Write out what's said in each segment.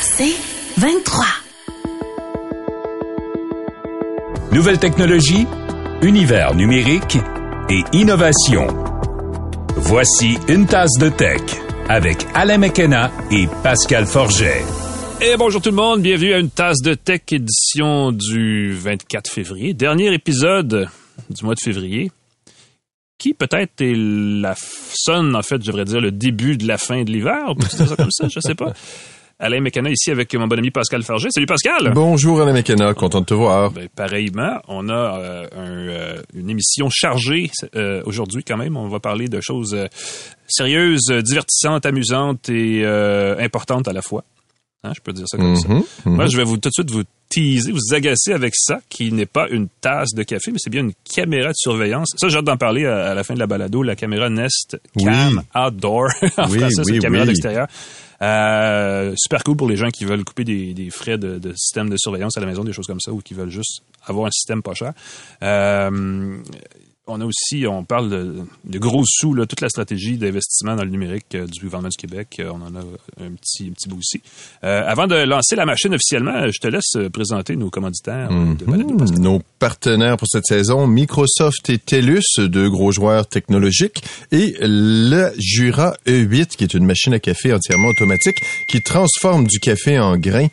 C'est 23. Nouvelle technologie, univers numérique et innovation. Voici une tasse de tech avec Alain McKenna et Pascal Forget. Et bonjour tout le monde, bienvenue à une tasse de tech édition du 24 février, dernier épisode du mois de février, qui peut-être est la sonne, en fait, je devrais dire, le début de la fin de l'hiver, ou ça comme ça, je sais pas. Alain Mécana ici avec mon bon ami Pascal Farger. Salut Pascal! Bonjour Alain Mécana, content de te voir. Ben, pareillement, on a euh, un, euh, une émission chargée euh, aujourd'hui quand même. On va parler de choses sérieuses, divertissantes, amusantes et importantes à la fois. Hein, je peux dire ça comme ça. Mhm, mhm. Moi, je vais vous tout de suite vous teaser, vous agacer avec ça, qui n'est pas une tasse de café, mais c'est bien une caméra de surveillance. Ça, j'ai hâte d'en parler à, à la fin de la balado, la caméra Nest Cam Oui. Outdoor. en Oui, français, c'est oui, une caméra d'extérieur. Euh, super cool pour les gens qui veulent couper des, des frais de, de système de surveillance à la maison, des choses comme ça, ou qui veulent juste avoir un système pas cher. Euh, on a aussi, on parle de, de gros sous, là, toute la stratégie d'investissement dans le numérique euh, du gouvernement du Québec. Euh, on en a un petit, un petit bout aussi. Euh, avant de lancer la machine officiellement, je te laisse euh, présenter nos commanditaires euh, de balado, Pascal. Nos partenaires pour cette saison, Microsoft et TELUS, deux gros joueurs technologiques, et le Jura E8, qui est une machine à café entièrement automatique qui transforme du café en grains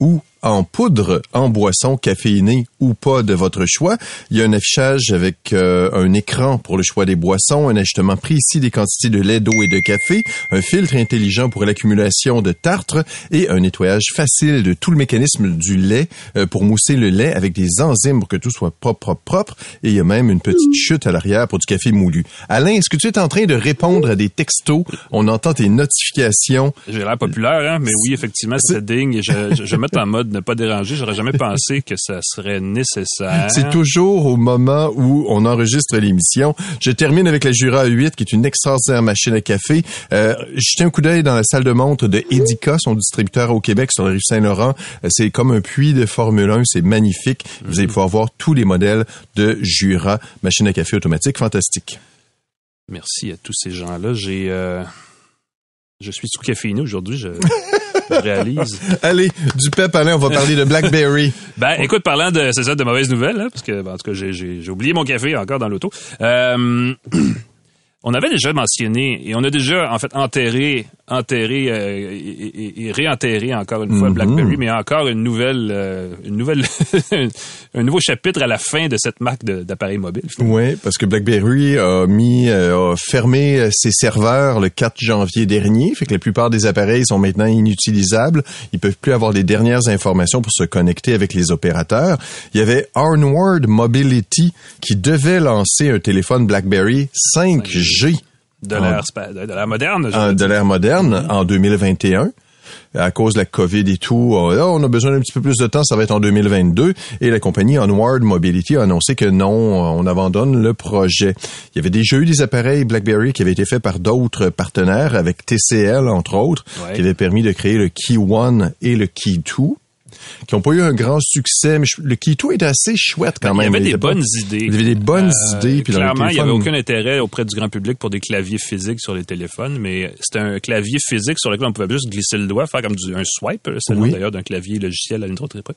ou en poudre, en boisson caféinée ou pas de votre choix. Il y a un affichage avec euh, un écran pour le choix des boissons, un ajustement précis des quantités de lait, d'eau et de café, un filtre intelligent pour l'accumulation de tartre et un nettoyage facile de tout le mécanisme du lait euh, pour mousser le lait avec des enzymes pour que tout soit propre, propre, propre. Et il y a même une petite chute à l'arrière pour du café moulu. Alain, est-ce que tu es en train de répondre à des textos? On entend tes notifications. J'ai l'air populaire, hein, mais oui, effectivement, c'est dingue. Je, je, je vais mettre en mode ne pas déranger. J'aurais jamais pensé que ça serait nécessaire. C'est toujours au moment où on enregistre l'émission. Je termine avec la Jura 8, qui est une extraordinaire machine à café. Euh, jetez un coup d'œil dans la salle de montre de Edica, son distributeur au Québec sur la rive Saint-Laurent. Euh, C'est comme un puits de Formule 1, c'est magnifique. Vous allez pouvoir voir tous les modèles de Jura, machine à café automatique, fantastique. Merci à tous ces gens-là. J'ai, euh, je suis sous caféiné aujourd'hui. Je, je réalise. Allez, du pep, Alain, on va parler de BlackBerry. Ben, écoute, parlant de, c'est ça, de mauvaises nouvelles, hein, parce que, ben, en tout cas, j'ai oublié mon café encore dans l'auto. Euh, on avait déjà mentionné et on a déjà, en fait, enterré, enterré euh, et, et- et réenterré encore une fois Mhm. BlackBerry, mais encore une nouvelle, euh, une nouvelle, un nouveau chapitre à la fin de cette marque d'appareils mobiles. Oui, parce que BlackBerry a mis, euh, a fermé euh, ses serveurs le 4 janvier dernier, fait que la plupart des appareils sont maintenant inutilisables. Ils peuvent plus avoir les dernières informations pour se connecter avec les opérateurs. Il y avait Onward Mobility qui devait lancer un téléphone BlackBerry 5G De l'ère, spa- de l'ère moderne. en- de l'ère moderne en 2021. À cause de la COVID et tout, euh, on a besoin d'un petit peu plus de temps, ça va être en 2022. Et la compagnie Onward Mobility a annoncé que non, euh, on abandonne le projet. Il y avait déjà eu des appareils BlackBerry qui avaient été faits par d'autres partenaires, avec TCL entre autres, Ouais. qui avaient permis de créer le Key One et le Key 2 qui n'ont pas eu un grand succès, mais le 2 était assez chouette quand Ben, Il y même. avait des bonnes idées. Il y avait des bonnes Euh, idées. Puis clairement, il n'y avait aucun intérêt auprès du grand public pour des claviers physiques sur les téléphones, mais c'était un clavier physique sur lequel on pouvait juste glisser le doigt, faire comme du, un swipe, c'est le nom Oui. d'ailleurs d'un clavier logiciel à une autre époque,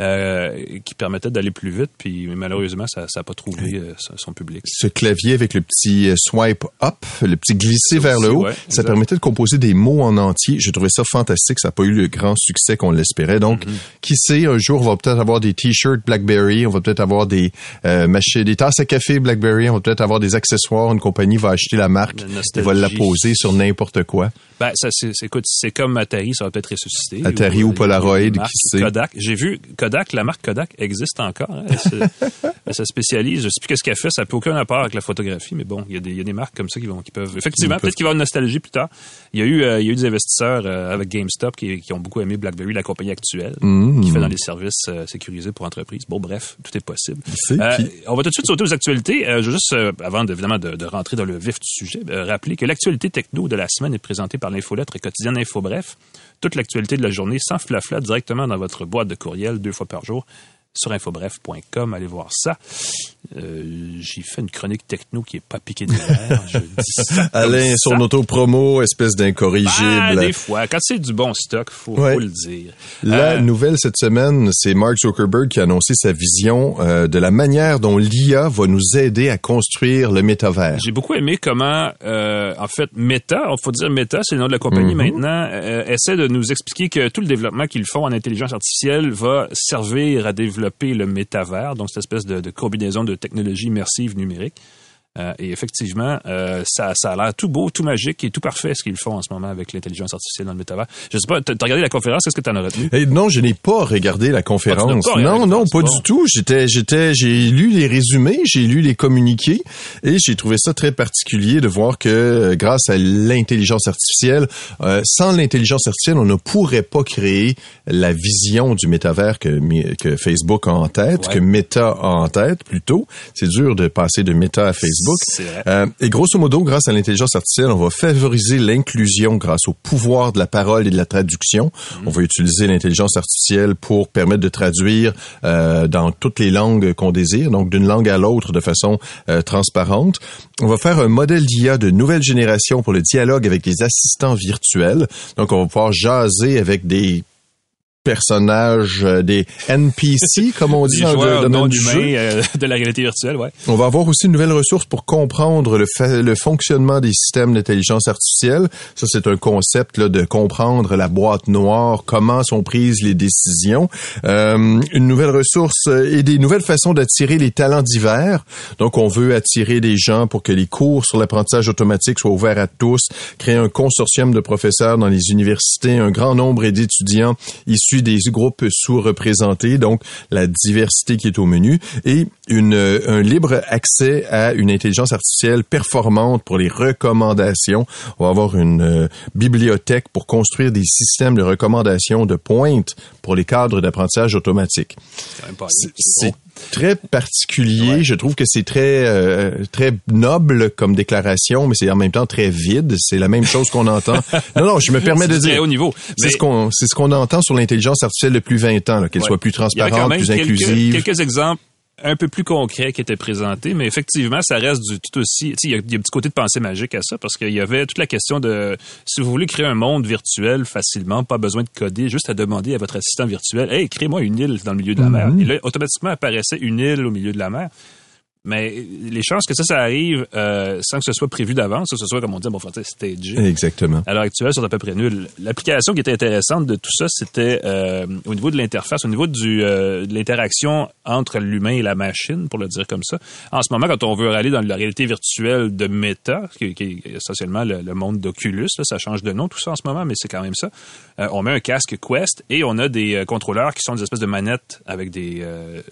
euh, qui permettait d'aller plus vite, puis malheureusement, ça n'a pas trouvé euh, son- public. ce clavier avec le petit euh, swipe up, le petit glisser vers aussi, le haut, ouais, ça permettait de composer des mots en entier. J'ai trouvé ça fantastique. Ça n'a pas eu le grand succès qu'on l'espérait. Donc, Mm-hmm. qui sait, un jour, on va peut-être avoir des t-shirts BlackBerry, on va peut-être avoir des euh, machines, des tasses à café BlackBerry, on va peut-être avoir des accessoires. Une compagnie va acheter la marque La et va la poser sur n'importe quoi. Ben, ça, c'est, c'est- écoute, c'est comme Atari, ça va peut-être ressusciter. Atari ou euh, Polaroid, qui sait. Kodak. J'ai vu Kodak, la marque Kodak existe encore. hein. Elle, se, elle se spécialise. Je sais plus qu'est-ce qu'elle fait. Ça n'a plus aucun rapport avec la photographie, mais bon, il y, a des- il y a des marques comme ça qui vont, qui peuvent. Effectivement, peut-être qu'il va y avoir une nostalgie plus tard. Il y a eu, euh, il y a eu des investisseurs euh, avec GameStop qui, qui ont beaucoup aimé BlackBerry, la compagnie actuelle, Mmh. qui fait dans les services euh, sécurisés pour entreprises. Bon, bref, tout est possible. Qui- on va tout de suite sauter aux actualités. Je veux juste, avant de, évidemment de, de rentrer dans le vif du sujet, rappeler que l'actualité techno de la semaine est présentée par l'infolettre quotidienne Info Bref. Toute l'actualité de la journée sans flafla directement dans votre boîte de courriel deux fois par jour. Sur infobref.com. Allez voir ça. Euh, j'ai fait une chronique techno qui est pas piquée des verres. Je dis ça Alain, ça. son auto-promo, espèce d'incorrigible. Ah, des fois, quand c'est du bon stock, faut, Ouais. faut le dire. La Euh, nouvelle cette semaine, c'est Mark Zuckerberg qui a annoncé sa vision euh, de la manière dont l'IA va nous aider à construire le métavers. J'ai beaucoup aimé comment, euh, en fait, Meta, il faut dire Meta, c'est le nom de la compagnie Mhm. maintenant, euh, essaie de nous expliquer que tout le développement qu'ils font en intelligence artificielle va servir à développer le métavers, donc cette espèce de, de combinaison de technologies immersives numériques. Euh, et effectivement, euh, ça, ça a l'air tout beau, tout magique et tout parfait ce qu'ils font en ce moment avec l'intelligence artificielle dans le métavers. Je sais pas, t'as regardé la conférence, qu'est-ce que t'en as retenu? Eh, non, je n'ai pas regardé la conférence. pas non, non, pas bon. du tout. J'étais, j'étais, j'ai lu les résumés, j'ai lu les communiqués et j'ai trouvé ça très particulier de voir que euh, grâce à l'intelligence artificielle, euh, sans l'intelligence artificielle, on ne pourrait pas créer la vision du métavers que, Facebook a en tête, Ouais. que Meta a en tête plutôt. C'est dur de passer de Meta à Facebook. Euh, et grosso modo, grâce à l'intelligence artificielle, on va favoriser l'inclusion grâce au pouvoir de la parole et de la traduction. On va utiliser l'intelligence artificielle pour permettre de traduire euh, dans toutes les langues qu'on désire, donc d'une langue à l'autre de façon euh, transparente. On va faire un modèle d'IA de nouvelle génération pour le dialogue avec des assistants virtuels. Donc, on va pouvoir jaser avec des personnages, euh, des NPC, comme on dit dans le domaine du jeu. euh, de la réalité virtuelle, ouais. On va avoir aussi une nouvelle ressource pour comprendre le, fa- le fonctionnement des systèmes d'intelligence artificielle. Ça, c'est un concept là, de comprendre la boîte noire, comment sont prises les décisions. Euh, une nouvelle ressource euh, et des nouvelles façons d'attirer les talents divers. Donc, on veut attirer des gens pour que les cours sur l'apprentissage automatique soient ouverts à tous, créer un consortium de professeurs dans les universités, un grand nombre d'étudiants issus des groupes sous-représentés, donc la diversité qui est au menu, et une, euh, un libre accès à une intelligence artificielle performante pour les recommandations. On va avoir une euh, bibliothèque pour construire des systèmes de recommandations de pointe pour les cadres d'apprentissage automatique. C'est très particulier. Ouais. Je trouve que c'est très euh, très noble comme déclaration, mais c'est en même temps très vide. C'est la même chose qu'on entend. Non, non, je me permets de C'est très dire. haut niveau. C'est Mais- ce qu'on c'est ce qu'on entend sur l'intelligence artificielle depuis 20 ans, qu'elle Ouais. soit plus transparente, plus quelques, inclusive. quelques exemples un peu plus concrets qui étaient présentés, mais effectivement, ça reste du tout aussi. Il y, a, il y a un petit côté de pensée magique à ça, parce qu'il y avait toute la question de si vous voulez créer un monde virtuel facilement, pas besoin de coder, juste à demander à votre assistant virtuel, hey, crée-moi une île dans le milieu de la mer. Mhm. Et là, automatiquement apparaissait une île au milieu de la mer. Mais les chances que ça, ça arrive euh, sans que ce soit prévu d'avance, que ce soit, comme on dit, bon, français, stagé Exactement. à l'heure actuelle sont à peu près nulles. L'application qui était intéressante de tout ça, c'était euh, au niveau de l'interface, au niveau du, euh, de l'interaction entre l'humain et la machine, pour le dire comme ça. En ce moment, quand on veut aller dans la réalité virtuelle de Meta, qui, qui est essentiellement le, le monde d'Oculus, là, ça change de nom tout ça en ce moment, mais c'est quand même ça. Euh, on met un casque Quest et on a des euh, contrôleurs qui sont des espèces de manettes avec des euh,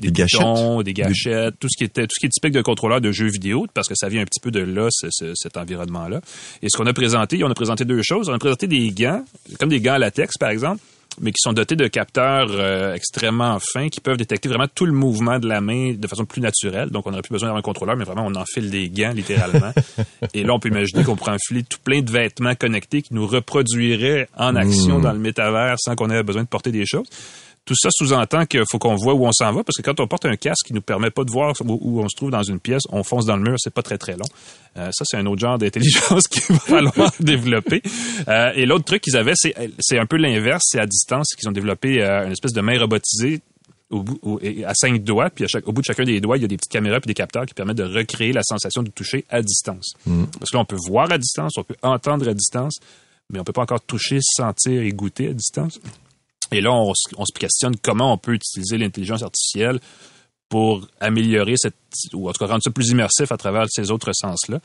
Des gâchettes. boutons, des gâchettes, tout ce qui était tout ce qui est typique d'un contrôleur de jeux vidéo, parce que ça vient un petit peu de là, ce- ce- cet environnement-là. Et ce qu'on a présenté, on a présenté deux choses. On a présenté des gants, comme des gants à latex, par exemple, mais qui sont dotés de capteurs euh, extrêmement fins qui peuvent détecter vraiment tout le mouvement de la main de façon plus naturelle. Donc, on n'aurait plus besoin d'avoir un contrôleur, mais vraiment, on enfile des gants, littéralement. Et là, on peut imaginer qu'on pourrait enfiler tout plein de vêtements connectés qui nous reproduiraient en action dans le métavers sans qu'on ait besoin de porter des choses. Tout ça sous-entend qu'il faut qu'on voit où on s'en va, parce que quand on porte un casque qui nous permet pas de voir où, on se trouve dans une pièce, on fonce dans le mur, c'est pas très très long. Euh, ça, c'est un autre genre d'intelligence qu'il va falloir développer. Euh, et l'autre truc qu'ils avaient, c'est c'est un peu l'inverse, c'est à distance qu'ils ont développé euh, une espèce de main robotisée au bout, au- à cinq doigts, puis à chaque- au bout de chacun des doigts, il y a des petites caméras puis des capteurs qui permettent de recréer la sensation de toucher à distance. Parce que là, on peut voir à distance, on peut entendre à distance, mais on peut pas encore toucher, sentir et goûter à distance. Et là, on, se- on se questionne comment on peut utiliser l'intelligence artificielle pour améliorer cette, ou en tout cas rendre ça plus immersif à travers ces autres sens-là.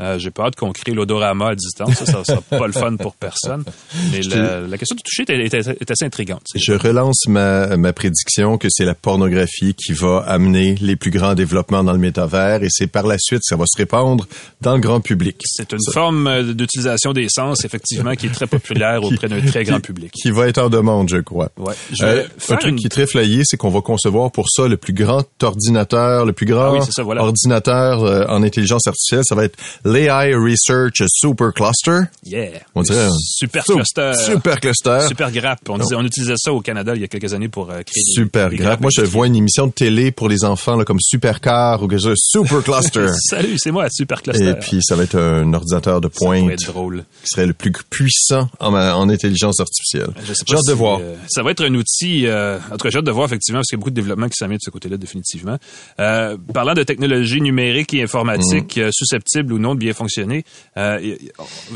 Euh, J'ai pas hâte qu'on crée l'odorama à distance, ça, ça sera pas le fun pour personne. Mais la, la question du toucher est, est- est assez intrigante. Je relance ma, ma prédiction que c'est la pornographie qui va amener les plus grands développements dans le métavers et c'est par la suite ça va se répandre dans le grand public. C'est une forme euh, d'utilisation des sens, effectivement, qui est très populaire auprès d'un très grand public. Qui va être en demande, je crois. Ouais. Je Euh, un truc une- qui est très flayé, c'est qu'on va concevoir pour ça le plus grand ordinateur, le plus grand Ah oui, c'est ça, voilà. ordinateur euh, en intelligence artificielle. Ça va être l'AI Research Super Cluster. Yeah. On dirait un super Sup- cluster. Super cluster. Super grappe. On, disait, on utilisait ça au Canada il y a quelques années pour euh, créer des- Super des grave. grappes Moi, je vois une émission de télé pour les enfants, là, comme Supercar ou quelque chose. Super Cluster. Salut, c'est moi, Super Cluster. Et puis, ça va être un ordinateur de ça pointe être drôle. qui serait le plus puissant en, en intelligence artificielle. J'ai hâte de voir. euh, ça va être un outil. Euh, en tout cas, j'ai hâte de voir effectivement parce qu'il y a beaucoup de développement qui vient de ce côté-là définitivement. Euh, parlant de technologie numérique et informatique Mm. euh, susceptibles ou non de bien fonctionner, euh,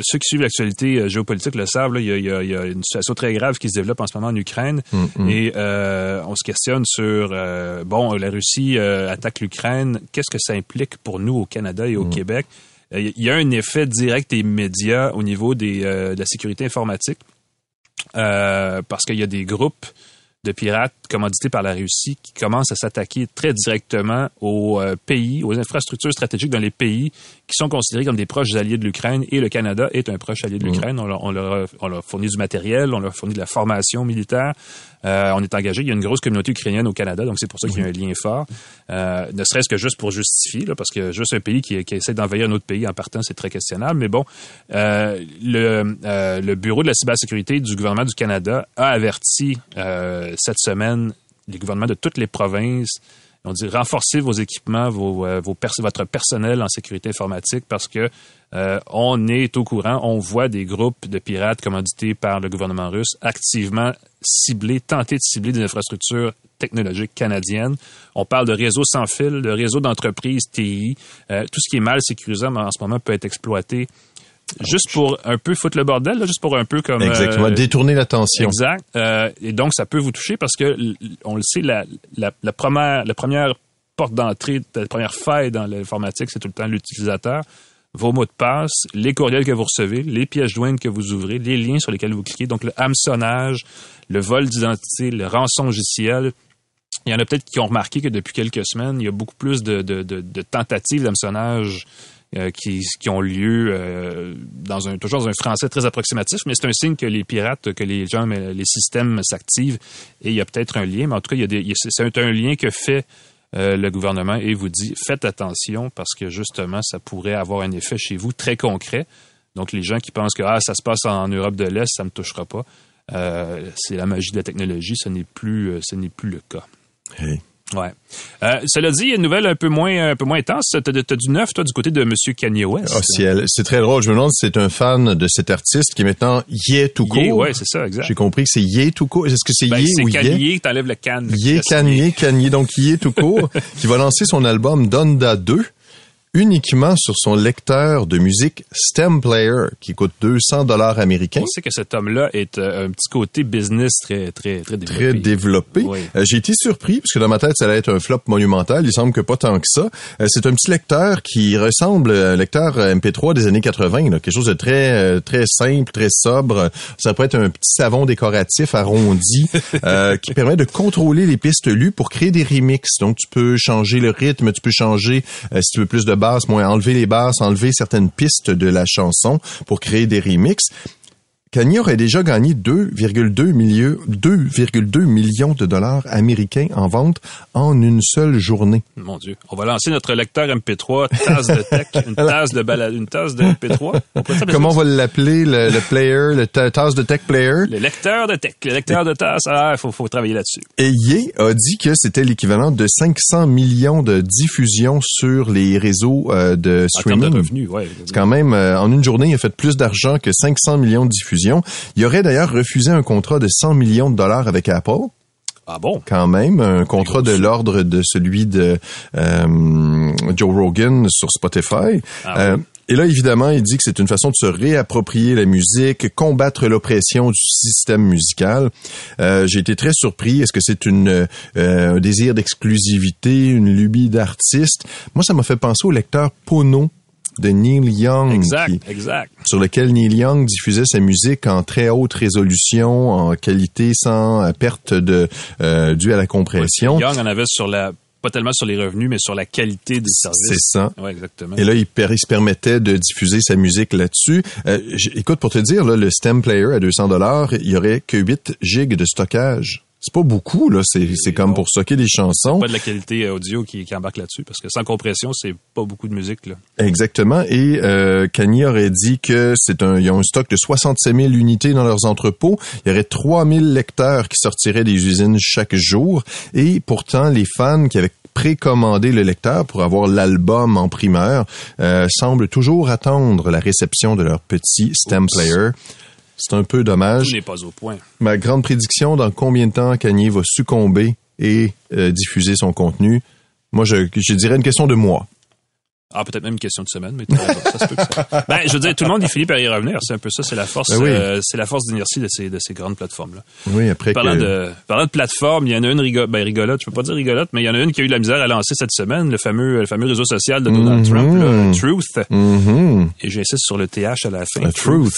ceux qui suivent l'actualité euh, géopolitique le savent. Il y, a, y y une situation très grave qui se développe en ce moment en Ukraine Mm, et euh, on se questionne sur euh, bon, la Russie attaque l'Ukraine. Qu'est-ce que ça implique pour nous au Canada et au Mm. Québec? Il y a un effet direct et immédiat au niveau des, de la sécurité informatique. Parce qu'il y a des groupes de pirates commandités par la Russie qui commencent à s'attaquer très directement aux euh, pays, aux infrastructures stratégiques dans les pays qui sont considérés comme des proches alliés de l'Ukraine et le Canada est un proche allié de l'Ukraine. On, leur- on leur a, on leur a fourni du matériel, on leur a fourni de la formation militaire. Euh, on est engagé. Il y a une grosse communauté ukrainienne au Canada, donc c'est pour ça qu'il y a un lien fort. Euh, ne serait-ce que juste pour justifier, là, parce que juste un pays qui, qui essaie d'envahir un autre pays en partant, c'est très questionnable. Mais bon, euh, le, le Bureau de la cybersécurité du gouvernement du Canada a averti cette semaine les gouvernements de toutes les provinces. On dit renforcez vos équipements, euh, votre personnel en sécurité informatique parce que euh, on est au courant, on voit des groupes de pirates commandités par le gouvernement russe activement cibler, tenter de cibler des infrastructures technologiques canadiennes. On parle de réseaux sans fil, de réseaux d'entreprises TI. Euh, tout ce qui est mal sécurisé en ce moment peut être exploité juste pour un peu foutre le bordel, là, juste pour un peu comme... Exactement. euh, Détourner l'attention. Exact. Euh, et donc, ça peut vous toucher parce que, on le sait, la, la, la première, la première porte d'entrée, la première faille dans l'informatique, c'est tout le temps l'utilisateur. Vos mots de passe, les courriels que vous recevez, les pièges jointes que vous ouvrez, les liens sur lesquels vous cliquez. Donc, le hameçonnage, le vol d'identité, le rançongiciel. Il y en a peut-être qui ont remarqué que depuis quelques semaines, il y a beaucoup plus de, de, de, de tentatives d'hameçonnage euh, qui, ont lieu euh, dans un toujours dans un français très approximatif, mais c'est un signe que les pirates, que les gens, les systèmes s'activent et il y a peut-être un lien. Mais en tout cas, il y a c'est un- lien que fait euh, le gouvernement et vous dit faites attention parce que justement, ça pourrait avoir un effet chez vous très concret. Donc, les gens qui pensent que ah, ça se passe en Europe de l'Est, ça me touchera pas. C'est la magie de la technologie, ce n'est plus, ce n'est plus le cas. Ouais. Euh, cela dit, il y a une nouvelle un peu moins, un peu moins intense. T'as, t'as du neuf, toi, du côté de Monsieur Kanye West. Elle- c'est très drôle. Je me demande si c'est un fan de cet artiste qui est maintenant Yé tout court. Yé, ouais, c'est ça, exact. J'ai compris que c'est Yé tout court. Est-ce que c'est Ben, Yé c'est ou Yé? Kanye, t'enlèves le can. Yé Kanye, Kanye, donc Yé tout court, qui va lancer son album Donda 2 uniquement sur son lecteur de musique Stem Player qui coûte 200 dollars américains. On sait que cet homme-là est euh, un petit côté business très, très, très développé. Très développé. Oui. Euh, J'ai été surpris parce que dans ma tête ça allait être un flop monumental. Il semble que pas tant que ça. Euh, c'est un petit lecteur qui ressemble à un lecteur euh, MP3 des années 80, là. quelque chose de très très simple, très sobre. Ça pourrait être un petit savon décoratif arrondi euh, qui permet de contrôler les pistes lues pour créer des remixes. Donc tu peux changer le rythme, tu peux changer si tu veux plus de basses, moins enlever les basses, enlever certaines pistes de la chanson pour créer des remixes. Kanye aurait déjà gagné 2,2 millions, 2,2 millions de dollars américains en vente en une seule journée. Mon Dieu. On va lancer notre lecteur MP3, tasse de tech, une tasse de balade, une tasse de MP3. On pourrait s'appeler Comment on va l'appeler, le, le player, le ta- tasse de tech player? Le lecteur de tech, le lecteur de tasse. Ah, il faut, faut travailler là-dessus. Et Ye a dit que c'était l'équivalent de 500 millions de diffusions sur les réseaux euh, de En termes de streaming. revenus, ouais. C'est quand même, euh, en une journée, il a fait plus d'argent que 500 millions de diffusions. Il aurait d'ailleurs refusé un contrat de 100 millions de dollars avec Apple. Ah bon? quand même, un contrat de l'ordre de celui de euh, Joe Rogan sur Spotify. Ah Euh, et là, évidemment, il dit que c'est une façon de se réapproprier la musique, combattre l'oppression du système musical. Euh, J'ai été très surpris. Est-ce que c'est une euh, un désir d'exclusivité, une lubie d'artiste? Moi, ça m'a fait penser au lecteur Pono de Neil Young. Exact, qui- exact. sur lequel Neil Young diffusait sa musique en très haute résolution, en qualité sans euh, perte de euh, due à la compression. Young en avait sur la, pas tellement sur les revenus, mais sur la qualité des C'est services. ça. Ouais, exactement. Et là, il, se permettait de diffuser sa musique là-dessus. Euh, écoute, pour te dire, là, le stem player à 200 dollars, il y aurait que 8 gigs de stockage C'est pas beaucoup, là. C'est, c'est comme pour stocker des chansons. Pas de la qualité audio qui, qui embarque là-dessus, parce que sans compression, c'est pas beaucoup de musique, là. Exactement. Et euh, Kanye aurait dit que c'est un, ils ont un stock de 67 000 unités dans leurs entrepôts. Il y aurait 3 000 lecteurs qui sortiraient des usines chaque jour. Et pourtant, les fans qui avaient précommandé le lecteur pour avoir l'album en primeur euh, semblent toujours attendre la réception de leur petit stem player. C'est un peu dommage. Tout n'est pas au point. Ma grande prédiction, dans combien de temps Kanye va succomber et euh, diffuser son contenu? Moi, je, je dirais une question de mois. Ah, peut-être même une question de semaine, mais ça se peut que ça. Ben, je veux dire, tout le monde, il finit par y revenir. C'est un peu ça, c'est la force, Ben oui. euh, c'est la force d'inertie de ces, de ces grandes plateformes-là. Oui, après Parlant que... de, parlant de plateforme, il y en a une rigo- ben, rigolote, je peux pas dire rigolote, mais il y en a une qui a eu de la misère à lancer cette semaine, le fameux, le fameux réseau social de Donald Mhm. Trump, là, Truth. Mhm. Et j'insiste sur le TH à la fin. A truth.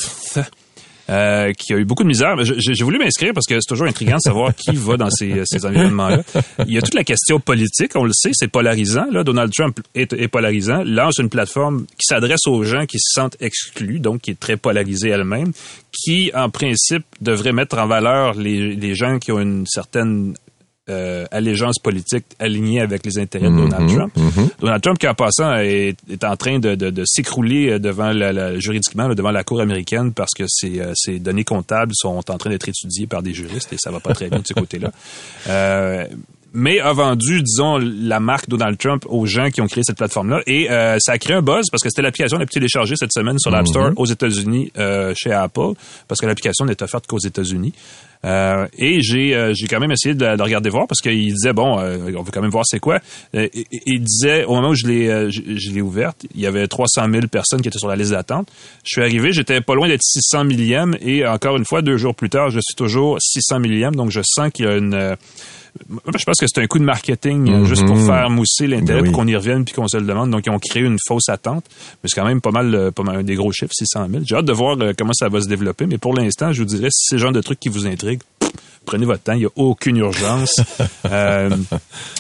Euh, qui a eu beaucoup de misère. J'ai voulu m'inscrire parce que c'est toujours intriguant de savoir qui va dans ces, ces environnements-là. Il y a toute la question politique, on le sait, c'est polarisant. Là. Donald Trump est, est polarisant, lance une plateforme qui s'adresse aux gens qui se sentent exclus, donc qui est très polarisée elle-même, qui, en principe, devrait mettre en valeur les, les gens qui ont une certaine euh, allégeance politique alignée avec les intérêts de Donald Trump. Donald Trump, qui en passant, est, est en train de, de, de s'écrouler devant la, la- juridiquement là, devant la Cour américaine parce que ses, euh, ses données comptables sont en train d'être étudiées par des juristes et ça va pas très bien de ce côté-là. Euh, mais a vendu, disons, la marque Donald Trump aux gens qui ont créé cette plateforme-là. Et euh, ça a créé un buzz parce que c'était l'application la plus téléchargée cette semaine sur l'App Store aux États-Unis euh, chez Apple, parce que l'application n'est offerte qu'aux États-Unis. Euh, et j'ai euh, j'ai quand même essayé de, de regarder voir parce qu'il disait bon euh, on veut quand même voir c'est quoi. Euh, il disait au moment où je l'ai euh, je, je l'ai ouverte il y avait 300 000 personnes qui étaient sur la liste d'attente. Je suis arrivé j'étais pas loin d'être 600 millième et encore une fois deux jours plus tard je suis toujours 600 millième. Donc je sens qu'il y a une euh, je pense que c'est un coup de marketing euh, juste pour faire mousser l'intérêt Ben oui. pour qu'on y revienne puis qu'on se le demande. Donc, ils ont créé une fausse attente. Mais c'est quand même pas mal, euh, pas mal des gros chiffres, 600 000. J'ai hâte de voir euh, comment ça va se développer. Mais pour l'instant, je vous dirais, si c'est le genre de truc qui vous intrigue, prenez votre temps. Il n'y a aucune urgence. Euh,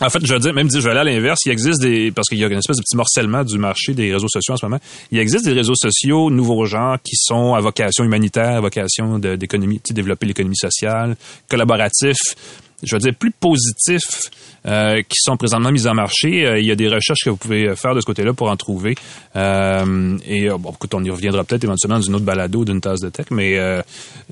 en fait, je veux dire, même dire, je vais aller à l'inverse. Il existe des, parce qu'il y a une espèce de petit morcellement du marché des réseaux sociaux en ce moment. Il existe des réseaux sociaux nouveaux genres qui sont à vocation humanitaire, à vocation d'économie, développer l'économie sociale, collaboratifs je veux dire, plus positifs euh, qui sont présentement mis en marché. Euh, il y a des recherches que vous pouvez faire de ce côté-là pour en trouver. Euh, et euh, bon, écoute, on y reviendra peut-être éventuellement d'une autre balado, d'une tasse de tech, mais euh,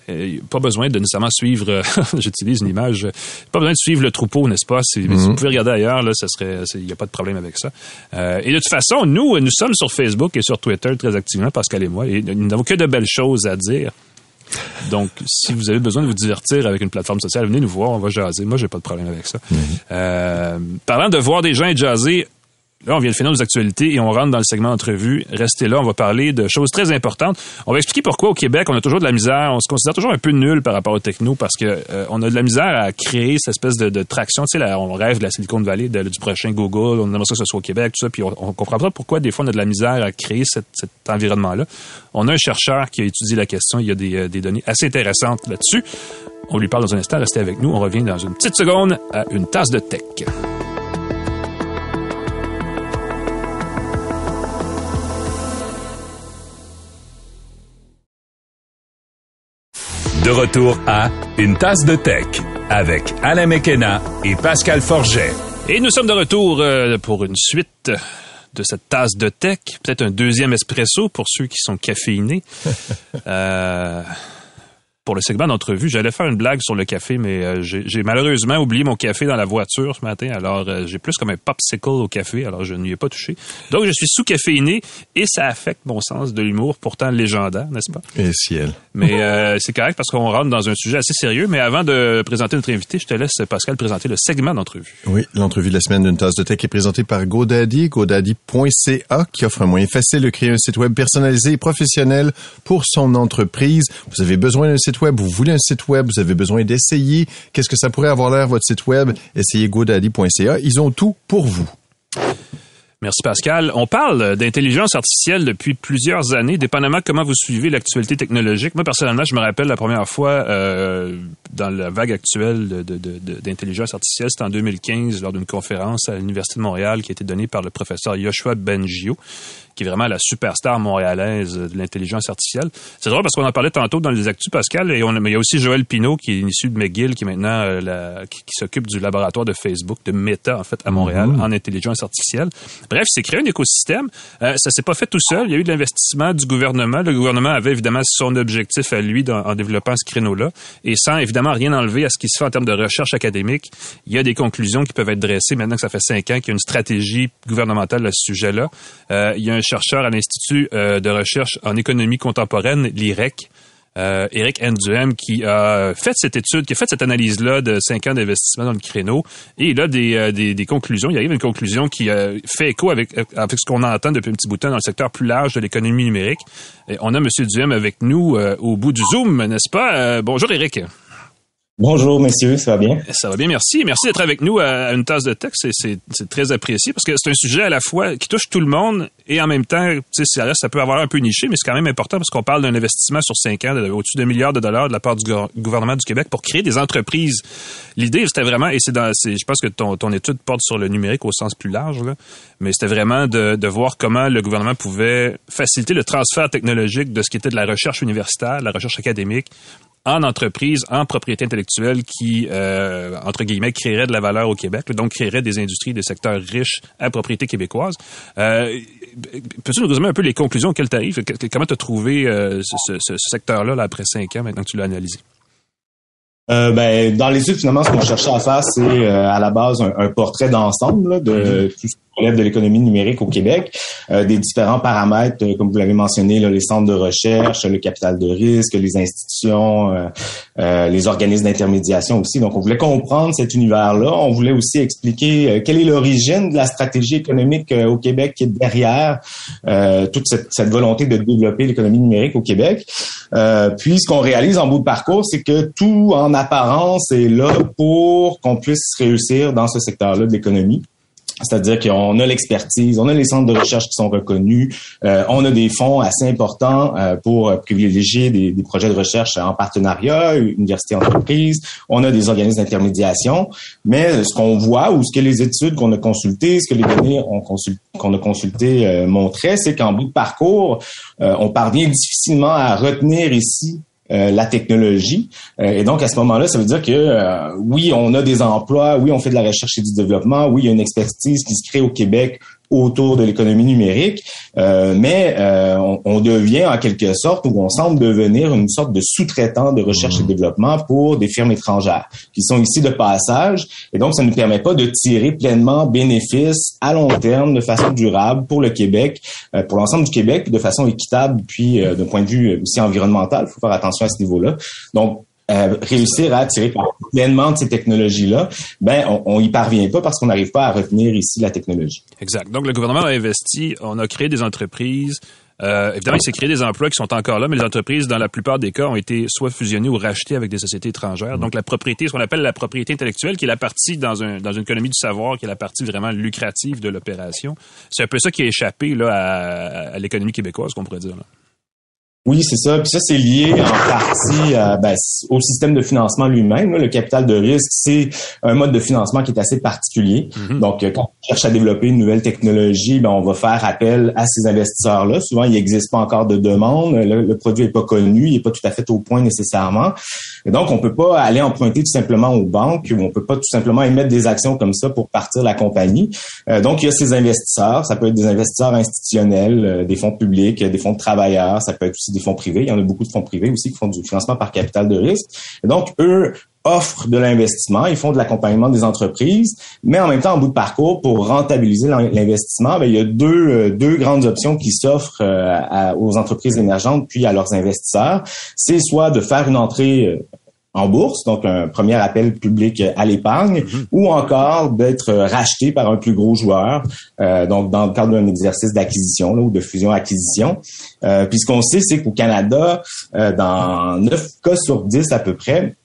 euh, pas besoin de nécessairement suivre, j'utilise une image, pas besoin de suivre le troupeau, n'est-ce pas? Si, si vous pouvez regarder ailleurs, là, ça serait, il n'y a pas de problème avec ça. Euh, et de toute façon, nous, nous sommes sur Facebook et sur Twitter très activement, Pascal et moi, et nous n'avons que de belles choses à dire. Donc, si vous avez besoin de vous divertir avec une plateforme sociale, venez nous voir, on va jaser. Moi, j'ai pas de problème avec ça. Euh, parlant de voir des gens jaser, là, on vient de finir nos actualités et on rentre dans le segment entrevue. Restez là, on va parler de choses très importantes. On va expliquer pourquoi au Québec, on a toujours de la misère, on se considère toujours un peu nul par rapport au techno parce que euh, on a de la misère à créer cette espèce de, traction. Tu sais, on rêve de la Silicon Valley, du prochain Google, on aimerait ça que ce soit au Québec, tout ça, puis on, on comprend pas pourquoi des fois on a de la misère à créer cet environnement-là. On a un chercheur qui a étudié la question, il y a des, euh, des données assez intéressantes là-dessus. On lui parle dans un instant, restez avec nous, on revient dans une petite seconde à une tasse de tech. De retour à Une tasse de tech avec Alain Mekena et Pascal Forget. Et nous sommes de retour euh, pour une suite de cette tasse de tech, peut-être un deuxième espresso pour ceux qui sont caféinés. Euh, pour le segment d'entrevue, j'allais faire une blague sur le café, mais euh, j'ai malheureusement oublié mon café dans la voiture ce matin, alors euh, j'ai plus comme un popsicle au café, alors je n'y ai pas touché. Donc je suis sous-caféiné et ça affecte mon sens de l'humour, pourtant légendaire, n'est-ce pas? Et ciel. Mais euh, c'est correct parce qu'on rentre dans un sujet assez sérieux. Mais avant de présenter notre invité, je te laisse, Pascal, présenter le segment d'entrevue. Oui, l'entrevue de la semaine d'une tasse de tech est présentée par GoDaddy, godaddy.ca, qui offre un moyen facile de créer un site web personnalisé et professionnel pour son entreprise. Vous avez besoin d'un site web, vous voulez un site web, vous avez besoin d'essayer. Qu'est-ce que ça pourrait avoir l'air, votre site web? Essayez godaddy.ca. Ils ont tout pour vous. Merci Pascal. On parle d'intelligence artificielle depuis plusieurs années, dépendamment comment vous suivez l'actualité technologique. Moi, personnellement, je me rappelle la première fois euh, dans la vague actuelle d'intelligence artificielle, c'était en 2015 lors d'une conférence à l'Université de Montréal qui a été donnée par le professeur Yoshua Bengio qui est vraiment la superstar montréalaise de l'intelligence artificielle. C'est drôle parce qu'on en parlait tantôt dans les actus, Pascal, et on, mais il y a aussi Joël Pinault, qui est issu de McGill, qui est maintenant euh, la, qui, s'occupe du laboratoire de Facebook, de Meta, en fait, à Montréal, mm-hmm. en intelligence artificielle. Bref, c'est créé un écosystème. Euh, ça s'est pas fait tout seul. Il y a eu de l'investissement du gouvernement. Le gouvernement avait évidemment son objectif à lui en développant ce créneau-là. Et sans évidemment rien enlever à ce qui se fait en termes de recherche académique, il y a des conclusions qui peuvent être dressées maintenant que ça fait cinq ans qu'il y a une stratégie gouvernementale à ce sujet-là. Euh, il y a un chercheur à l'Institut euh, de recherche en économie contemporaine, l'IREC, euh, Eric Nduem, qui a fait cette étude, qui a fait cette analyse-là de cinq ans d'investissement dans le créneau, et il a des, euh, des, des conclusions. Il arrive à une conclusion qui euh, fait écho avec, avec ce qu'on entend depuis un petit bout de temps dans le secteur plus large de l'économie numérique. On a M. Duhem avec nous au bout du Zoom, n'est-ce pas? bonjour Eric. Bonjour, messieurs, ça va bien? Ça va bien, merci. Merci d'être avec nous à une tasse de texte. C'est très apprécié parce que c'est un sujet à la fois qui touche tout le monde et en même temps, ça, ça peut avoir un peu niché, mais c'est quand même important parce qu'on parle d'un investissement sur cinq ans au-dessus de milliards de dollars de la part du gouvernement du Québec pour créer des entreprises. L'idée, c'était vraiment, et c'est dans, je pense que ton, ton étude porte sur le numérique au sens plus large, là, mais c'était vraiment de, de voir comment le gouvernement pouvait faciliter le transfert technologique de ce qui était de la recherche universitaire, de la recherche académique, en entreprise, en propriété intellectuelle qui, euh, entre guillemets, créerait de la valeur au Québec, donc créerait des industries, des secteurs riches à propriété québécoise. Euh, Peux-tu nous résumer un peu les conclusions? Auxquelles tu arrives? Comment tu as trouvé euh, ce, ce, ce secteur-là là, après cinq ans, maintenant que tu l'as analysé? Euh, ben, dans l'étude, finalement, ce qu'on cherchait à faire, c'est euh, à la base un, un portrait d'ensemble de mm-hmm. tout ce de l'économie numérique au Québec, euh, des différents paramètres, euh, comme vous l'avez mentionné, là, les centres de recherche, le capital de risque, les institutions, euh, les organismes d'intermédiation aussi. Donc, on voulait comprendre cet univers-là. On voulait aussi expliquer quelle est l'origine de la stratégie économique au Québec qui est derrière toute cette, cette, volonté de développer l'économie numérique au Québec. puis, ce qu'on réalise en bout de parcours, c'est que tout en apparence est là pour qu'on puisse réussir dans ce secteur-là de l'économie. C'est-à-dire qu'on a l'expertise, on a les centres de recherche qui sont reconnus, euh, on a des fonds assez importants euh, pour privilégier des, des, projets de recherche en partenariat, université entreprise, on a des organismes d'intermédiation, mais ce qu'on voit ou ce que les études qu'on a consultées, ce que les données qu'on a consultées euh, montraient, c'est qu'en bout de parcours, on parvient difficilement à retenir ici euh, la technologie. Euh, et donc, à ce moment-là, ça veut dire que euh, oui, on a des emplois, oui, on fait de la recherche et du développement, oui, il y a une expertise qui se crée au Québec autour de l'économie numérique, euh, mais euh, on, devient en quelque sorte, ou on semble devenir une sorte de sous-traitant de recherche et mmh. développement pour des firmes étrangères qui sont ici de passage, et donc ça ne nous permet pas de tirer pleinement bénéfice à long terme de façon durable pour le Québec, euh, pour l'ensemble du Québec, de façon équitable, puis d'un point de vue aussi environnemental, il faut faire attention à ce niveau-là. Donc, euh, réussir à tirer pleinement de ces technologies-là, ben on, on y parvient pas parce qu'on n'arrive pas à retenir ici la technologie. Exact. Donc le gouvernement a investi, on a créé des entreprises. Euh, évidemment, il s'est créé des emplois qui sont encore là, mais les entreprises, dans la plupart des cas, ont été soit fusionnées ou rachetées avec des sociétés étrangères. Donc, la propriété, ce qu'on appelle la propriété intellectuelle, qui est la partie dans, un, dans une économie du savoir, qui est la partie vraiment lucrative de l'opération, c'est un peu ça qui a échappé là, à, à l'économie québécoise, qu'on pourrait dire. Là. Oui, c'est ça. Puis ça, c'est lié en partie euh, ben, au système de financement lui-même. Le capital de risque, c'est un mode de financement qui est assez particulier. Mm-hmm. Donc, euh, quand on cherche à développer une nouvelle technologie, ben, on va faire appel à ces investisseurs-là. Souvent, il n'existe pas encore de demande. Le, produit n'est pas connu, il n'est pas tout à fait au point nécessairement. Et donc, on peut pas aller emprunter tout simplement aux banques ou on peut pas tout simplement émettre des actions comme ça pour partir la compagnie. Euh, donc, il y a ces investisseurs. Ça peut être des investisseurs institutionnels, des fonds publics, des fonds de travailleurs. Ça peut être aussi des fonds privés. Il y en a beaucoup de fonds privés aussi qui font du financement par capital de risque. Donc, eux offrent de l'investissement, ils font de l'accompagnement des entreprises, mais en même temps, en bout de parcours, pour rentabiliser l'investissement, ben, il y a deux, euh, deux grandes options qui s'offrent euh, aux entreprises émergentes puis à leurs investisseurs. C'est soit de faire une entrée euh, en bourse, donc un premier appel public à l'épargne, mhm. ou encore d'être racheté par un plus gros joueur, euh, donc dans le cadre d'un exercice d'acquisition ou de fusion-acquisition. Euh, puis ce qu'on sait, c'est qu'au Canada, euh, dans 9 cas sur 10 à peu près,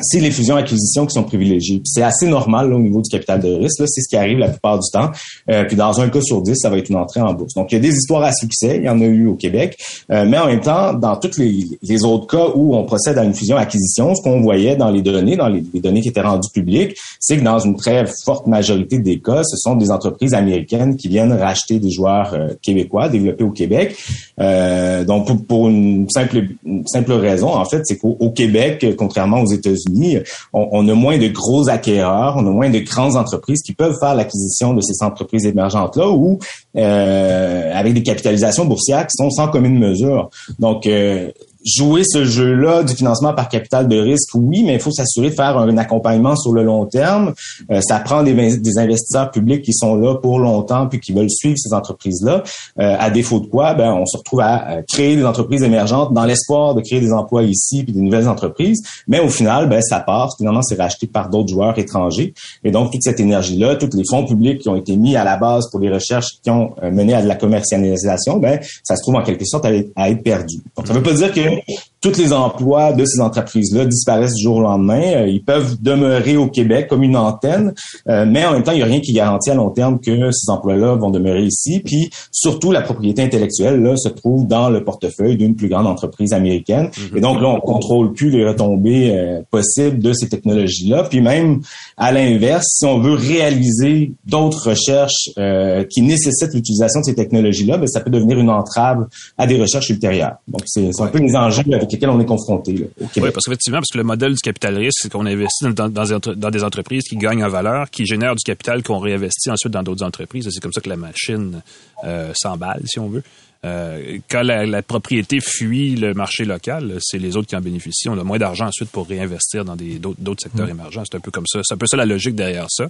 c'est les fusions-acquisitions qui sont privilégiées. C'est assez normal au niveau du capital de risque. C'est ce qui arrive la plupart du temps. Euh, puis dans un cas sur dix, ça va être une entrée en bourse. Donc, il y a des histoires à succès. Il y en a eu au Québec. Euh, mais en même temps, dans tous les, autres cas où on procède à une fusion-acquisition, ce qu'on voyait dans les données, dans les, données qui étaient rendues publiques, c'est que dans une très forte majorité des cas, ce sont des entreprises américaines qui viennent racheter des joueurs euh, québécois développés au Québec. donc, pour, pour une, simple, une simple raison, en fait, c'est qu'au Québec, contrairement aux États-Unis, on, a moins de gros acquéreurs, on a moins de grandes entreprises qui peuvent faire l'acquisition de ces entreprises émergentes-là ou euh, avec des capitalisations boursières qui sont sans commune mesure. Donc, euh, jouer ce jeu-là du financement par capital de risque, oui, mais il faut s'assurer de faire un, accompagnement sur le long terme. Euh, ça prend des, investisseurs publics qui sont là pour longtemps puis qui veulent suivre ces entreprises-là. Euh, à défaut de quoi, ben, on se retrouve à créer des entreprises émergentes dans l'espoir de créer des emplois ici puis des nouvelles entreprises. Mais au final, ben, ça part. Finalement, c'est racheté par d'autres joueurs étrangers. Et donc, toute cette énergie-là, tous les fonds publics qui ont été mis à la base pour les recherches qui ont euh, mené à de la commercialisation, ben, ça se trouve en quelque sorte à être perdu. Donc, ça veut pas dire que Thanks. Tous les emplois de ces entreprises-là disparaissent du jour au lendemain. Euh, ils peuvent demeurer au Québec comme une antenne, euh, mais en même temps, il n'y a rien qui garantit à long terme que ces emplois-là vont demeurer ici. Puis surtout, la propriété intellectuelle là, se trouve dans le portefeuille d'une plus grande entreprise américaine. Et donc là, on contrôle plus les retombées euh, possibles de ces technologies-là. Puis même à l'inverse, si on veut réaliser d'autres recherches qui nécessitent l'utilisation de ces technologies-là, ben, ça peut devenir une entrave à des recherches ultérieures. Donc c'est un peu les enjeux avec on est. Oui, parce qu'effectivement, parce que le modèle du capital risque, c'est qu'on investit dans, dans, des entreprises qui gagnent en valeur, qui génèrent du capital qu'on réinvestit ensuite dans d'autres entreprises. C'est comme ça que la machine euh, s'emballe, si on veut. Euh, quand la, propriété fuit le marché local, c'est les autres qui en bénéficient. On a moins d'argent ensuite pour réinvestir dans d'autres secteurs mmh. émergents. C'est un peu comme ça. C'est un peu ça la logique derrière ça.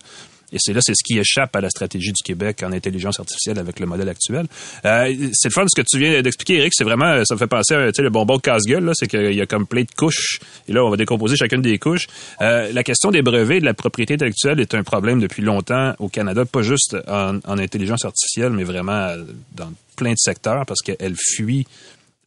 Et c'est là, c'est ce qui échappe à la stratégie du Québec en intelligence artificielle avec le modèle actuel. Euh, c'est le fun ce que tu viens d'expliquer, Eric. C'est vraiment, ça me fait penser à le bonbon casse-gueule. C'est qu'il y a comme plein de couches. Et là, on va décomposer chacune des couches. Euh, la question des brevets de la propriété intellectuelle est un problème depuis longtemps au Canada, pas juste en, en intelligence artificielle, mais vraiment dans plein de secteurs parce qu'elle fuit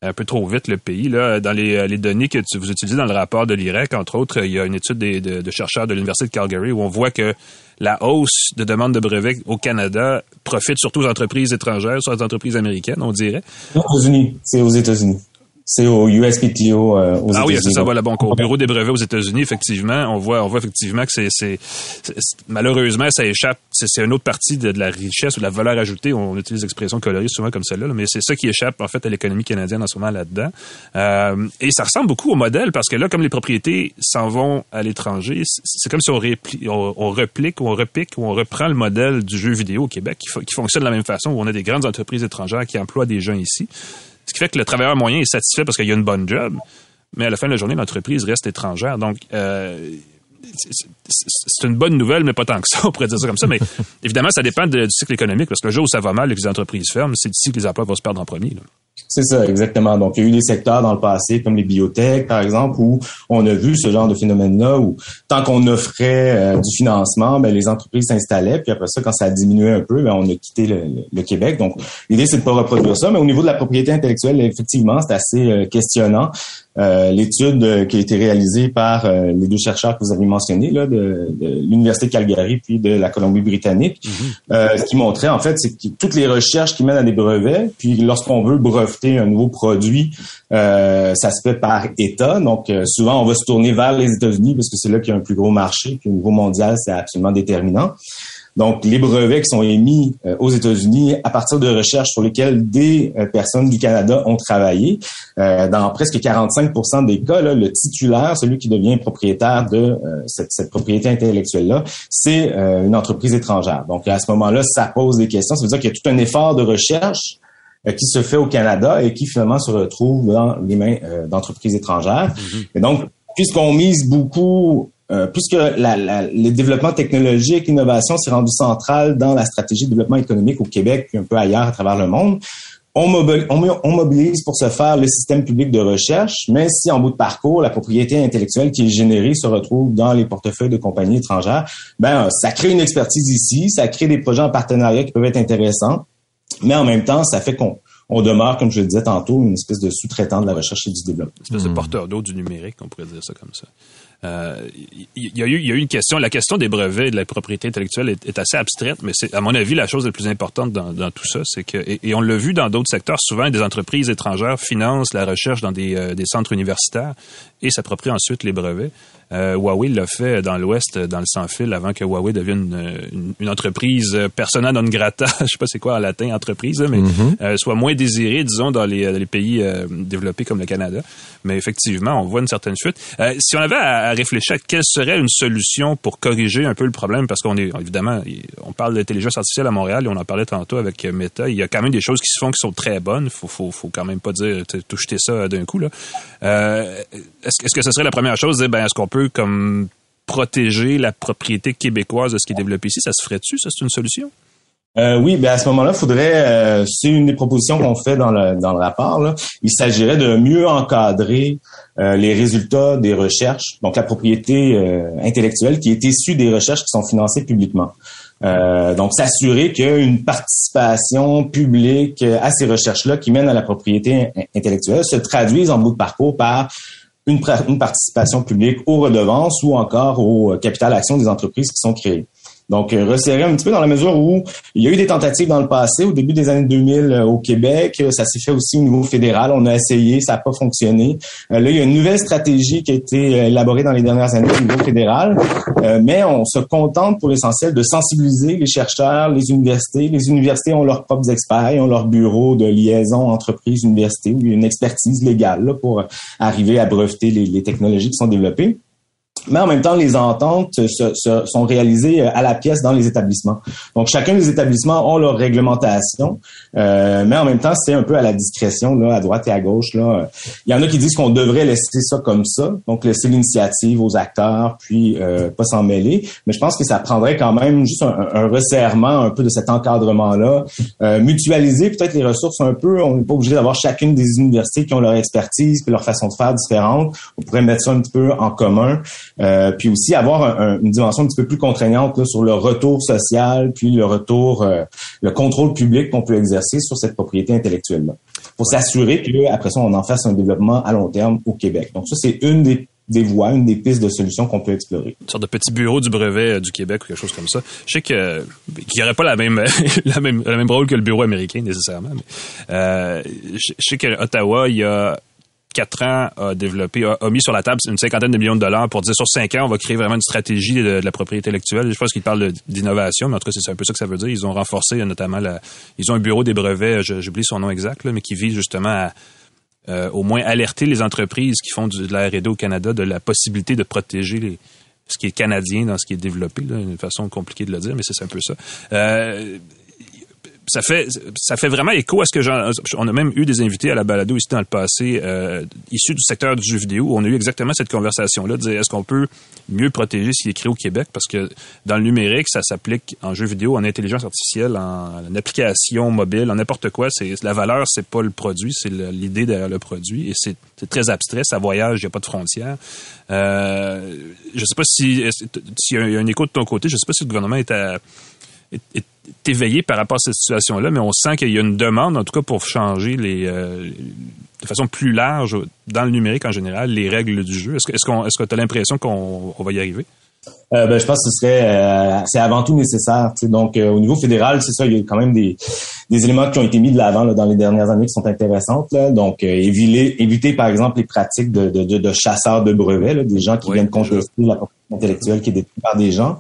un peu trop vite le pays. Là, dans les, euh, données que tu, vous utilisez dans le rapport de l'IREC, entre autres, il y a une étude de, de, chercheurs de l'Université de Calgary où on voit que la hausse de demande de brevets au Canada profite surtout aux entreprises étrangères, soit aux entreprises américaines, on dirait. Aux États-Unis, c'est aux États-unis c'est au USPTO euh, aux Ah oui, c'est ça, voilà, bon, au bureau des brevets aux États-Unis, effectivement, on voit, on voit effectivement que c'est, c'est, malheureusement, ça échappe, c'est, une autre partie de, la richesse ou de la valeur ajoutée. On utilise l'expression colorée souvent comme celle-là, mais c'est ça qui échappe en fait à l'économie canadienne en ce moment là-dedans. Euh, et ça ressemble beaucoup au modèle parce que là, comme les propriétés s'en vont à l'étranger, c'est comme si on, on, replique ou on repique ou on reprend le modèle du jeu vidéo au Québec qui, qui fonctionne de la même façon où on a des grandes entreprises étrangères qui emploient des gens ici. Ce qui fait que le travailleur moyen est satisfait parce qu'il a une bonne job, mais à la fin de la journée, l'entreprise reste étrangère. Donc, euh, c'est une bonne nouvelle, mais pas tant que ça, on pourrait dire ça comme ça. Mais évidemment, ça dépend du cycle économique, parce que le jour où ça va mal et que les entreprises ferment, c'est ici que les emplois vont se perdre en premier. C'est ça, exactement. Donc, il y a eu des secteurs dans le passé, comme les biotech, par exemple, où on a vu ce genre de phénomène-là, où tant qu'on offrait euh, du financement, ben, les entreprises s'installaient, puis après ça, quand ça a diminué un peu, ben, on a quitté le, Québec. Donc, l'idée, c'est de pas reproduire ça, mais au niveau de la propriété intellectuelle, effectivement, c'est assez euh, questionnant. Euh, l'étude euh, qui a été réalisée par euh, les deux chercheurs que vous avez mentionnés, là, de, l'Université de Calgary puis de la Colombie-Britannique, mhm. ce qui montrait, en fait, c'est que toutes les recherches qui mènent à des brevets, puis lorsqu'on veut breveter un nouveau produit, ça se fait par État. Donc, souvent, on va se tourner vers les États-Unis parce que c'est là qu'il y a un plus gros marché, puis au niveau mondial, c'est absolument déterminant. Donc, les brevets qui sont émis euh, aux États-Unis à partir de recherches sur lesquelles des euh, personnes du Canada ont travaillé, euh, dans presque 45% des cas, le titulaire, celui qui devient propriétaire de cette, propriété intellectuelle-là, c'est une entreprise étrangère. Donc, à ce moment-là, ça pose des questions. Ça veut dire qu'il y a tout un effort de recherche qui se fait au Canada et qui finalement se retrouve dans les mains d'entreprises étrangères. Mm-hmm. Et donc, puisqu'on mise beaucoup euh, puisque la, la, le développement technologique, l'innovation s'est rendu central dans la stratégie de développement économique au Québec puis un peu ailleurs à travers le monde, on mobilise, on mobilise pour ce faire le système public de recherche, mais si en bout de parcours, la propriété intellectuelle qui est générée se retrouve dans les portefeuilles de compagnies étrangères, ben ça crée une expertise ici, ça crée des projets en partenariat qui peuvent être intéressants, mais en même temps, ça fait qu'on on demeure, comme je le disais tantôt, une espèce de sous-traitant de la recherche et du développement. Une espèce de porteur d'eau du numérique, on pourrait dire ça comme ça. Euh, il y, a eu, y a une question. La question des brevets et de la propriété intellectuelle est, assez abstraite, mais c'est, à mon avis, la chose la plus importante dans, dans tout ça, c'est que, et, on l'a vu dans d'autres secteurs, souvent des entreprises étrangères financent la recherche dans des, euh, des centres universitaires et s'approprient ensuite les brevets. Euh, Huawei l'a fait dans l'Ouest, dans le sans-fil, avant que Huawei devienne une, une, entreprise persona non grata, je sais pas c'est quoi en latin entreprise, mais mm-hmm. euh, soit moins désirée, disons, dans les, les pays euh, développés comme le Canada. Mais effectivement, on voit une certaine fuite. Euh, si on avait à, réfléchir à quelle serait une solution pour corriger un peu le problème, parce qu'on est évidemment, on parle d'intelligence artificielle à Montréal et on en parlait tantôt avec Meta. Il y a quand même des choses qui se font qui sont très bonnes. Faut, faut, faut quand même pas dire tout jeter ça d'un coup là. est-ce, est-ce que ce serait la première chose, ben est-ce qu'on peut comme protéger la propriété québécoise de ce qui est développé ici, ça se ferait-tu? Ça, c'est une solution? Euh, oui, ben à ce moment-là, faudrait, euh, c'est une des propositions qu'on fait dans le dans le rapport. Il s'agirait de mieux encadrer euh, les résultats des recherches, donc la propriété intellectuelle qui est issue des recherches qui sont financées publiquement. donc s'assurer qu'il y a une participation publique à ces recherches-là qui mènent à la propriété intellectuelle se traduise en bout de parcours par une, participation publique aux redevances ou encore au euh, capital action des entreprises qui sont créées. Donc, euh, resserrer un petit peu dans la mesure où il y a eu des tentatives dans le passé, au début des années 2000 euh, au Québec. Euh, ça s'est fait aussi au niveau fédéral. On a essayé, ça n'a pas fonctionné. là, il y a une nouvelle stratégie qui a été élaborée dans les dernières années au niveau fédéral. mais on se contente pour l'essentiel de sensibiliser les chercheurs, les universités. Les universités ont leurs propres experts, ont leur bureau de liaison entreprise-université où il y a une expertise légale là, pour arriver à breveter les technologies qui sont développées mais en même temps, les ententes se, sont réalisées euh, à la pièce dans les établissements. Donc, chacun des établissements ont leur réglementation, euh, mais en même temps, c'est un peu à la discrétion, là, à droite et à gauche. Là. Il y en a qui disent qu'on devrait laisser ça comme ça, donc laisser l'initiative aux acteurs, puis euh, pas s'en mêler. Mais je pense que ça prendrait quand même juste un, resserrement un peu de cet encadrement-là, euh, mutualiser peut-être les ressources un peu. On n'est pas obligé d'avoir chacune des universités qui ont leur expertise puis leur façon de faire différente. On pourrait mettre ça un petit peu en commun. Euh, puis aussi avoir une dimension un petit peu plus contraignante sur le retour social, puis le retour, euh, le contrôle public qu'on peut exercer sur cette propriété intellectuelle-là, pour s'assurer qu'après ça, on en fasse un développement à long terme au Québec. Donc ça, c'est une des des voies, une des pistes de solutions qu'on peut explorer. Une sorte de petit bureau du brevet euh, du Québec ou quelque chose comme ça. Je sais que qu'il n'y aurait pas la même, la même la même rôle que le bureau américain nécessairement. Mais, euh, je, je sais qu'à Ottawa, il y a quatre ans, a développé, a, mis sur la table une cinquantaine de millions de dollars pour dire sur cinq ans, on va créer vraiment une stratégie de, la propriété intellectuelle. Je pense qu'ils parlent d'innovation, mais en tout cas, c'est un peu ça que ça veut dire. Ils ont renforcé notamment la, ils ont un bureau des brevets, j'oublie son nom exact, mais qui vise justement à euh, au moins alerter les entreprises qui font de la R&D au Canada de la possibilité de protéger ce qui est canadien dans ce qui est développé, là, une façon compliquée de le dire, mais c'est un peu ça. Euh, ça fait ça fait vraiment écho à ce que on a même eu des invités à la balado ici dans le passé euh, issus du secteur du jeu vidéo. Où on a eu exactement cette conversation là de dire est-ce qu'on peut mieux protéger ce qui est créé au Québec? Parce que dans le numérique ça s'applique en jeu vidéo en intelligence artificielle en, application mobile en n'importe quoi. C'est la valeur c'est pas le produit c'est l'idée derrière le produit. Et c'est très abstrait. Ça voyage il y a pas de frontières. Euh, je sais pas si s'il y, a un écho de ton côté je sais pas si le gouvernement est à est, éveillé par rapport à cette situation-là, mais on sent qu'il y a une demande, en tout cas, pour changer les, euh, de façon plus large, dans le numérique en général, les règles du jeu. Est-ce que, tu as l'impression qu'on va y arriver? Euh, ben, je pense que ce serait euh, c'est avant tout nécessaire. Donc au niveau fédéral, c'est ça, il y a quand même des, des éléments qui ont été mis de l'avant dans les dernières années qui sont intéressantes. Là. Donc éviter, éviter par exemple les pratiques de, de, de, chasseurs de brevets, des gens qui viennent contester la propriété intellectuelle qui est détenue par des gens.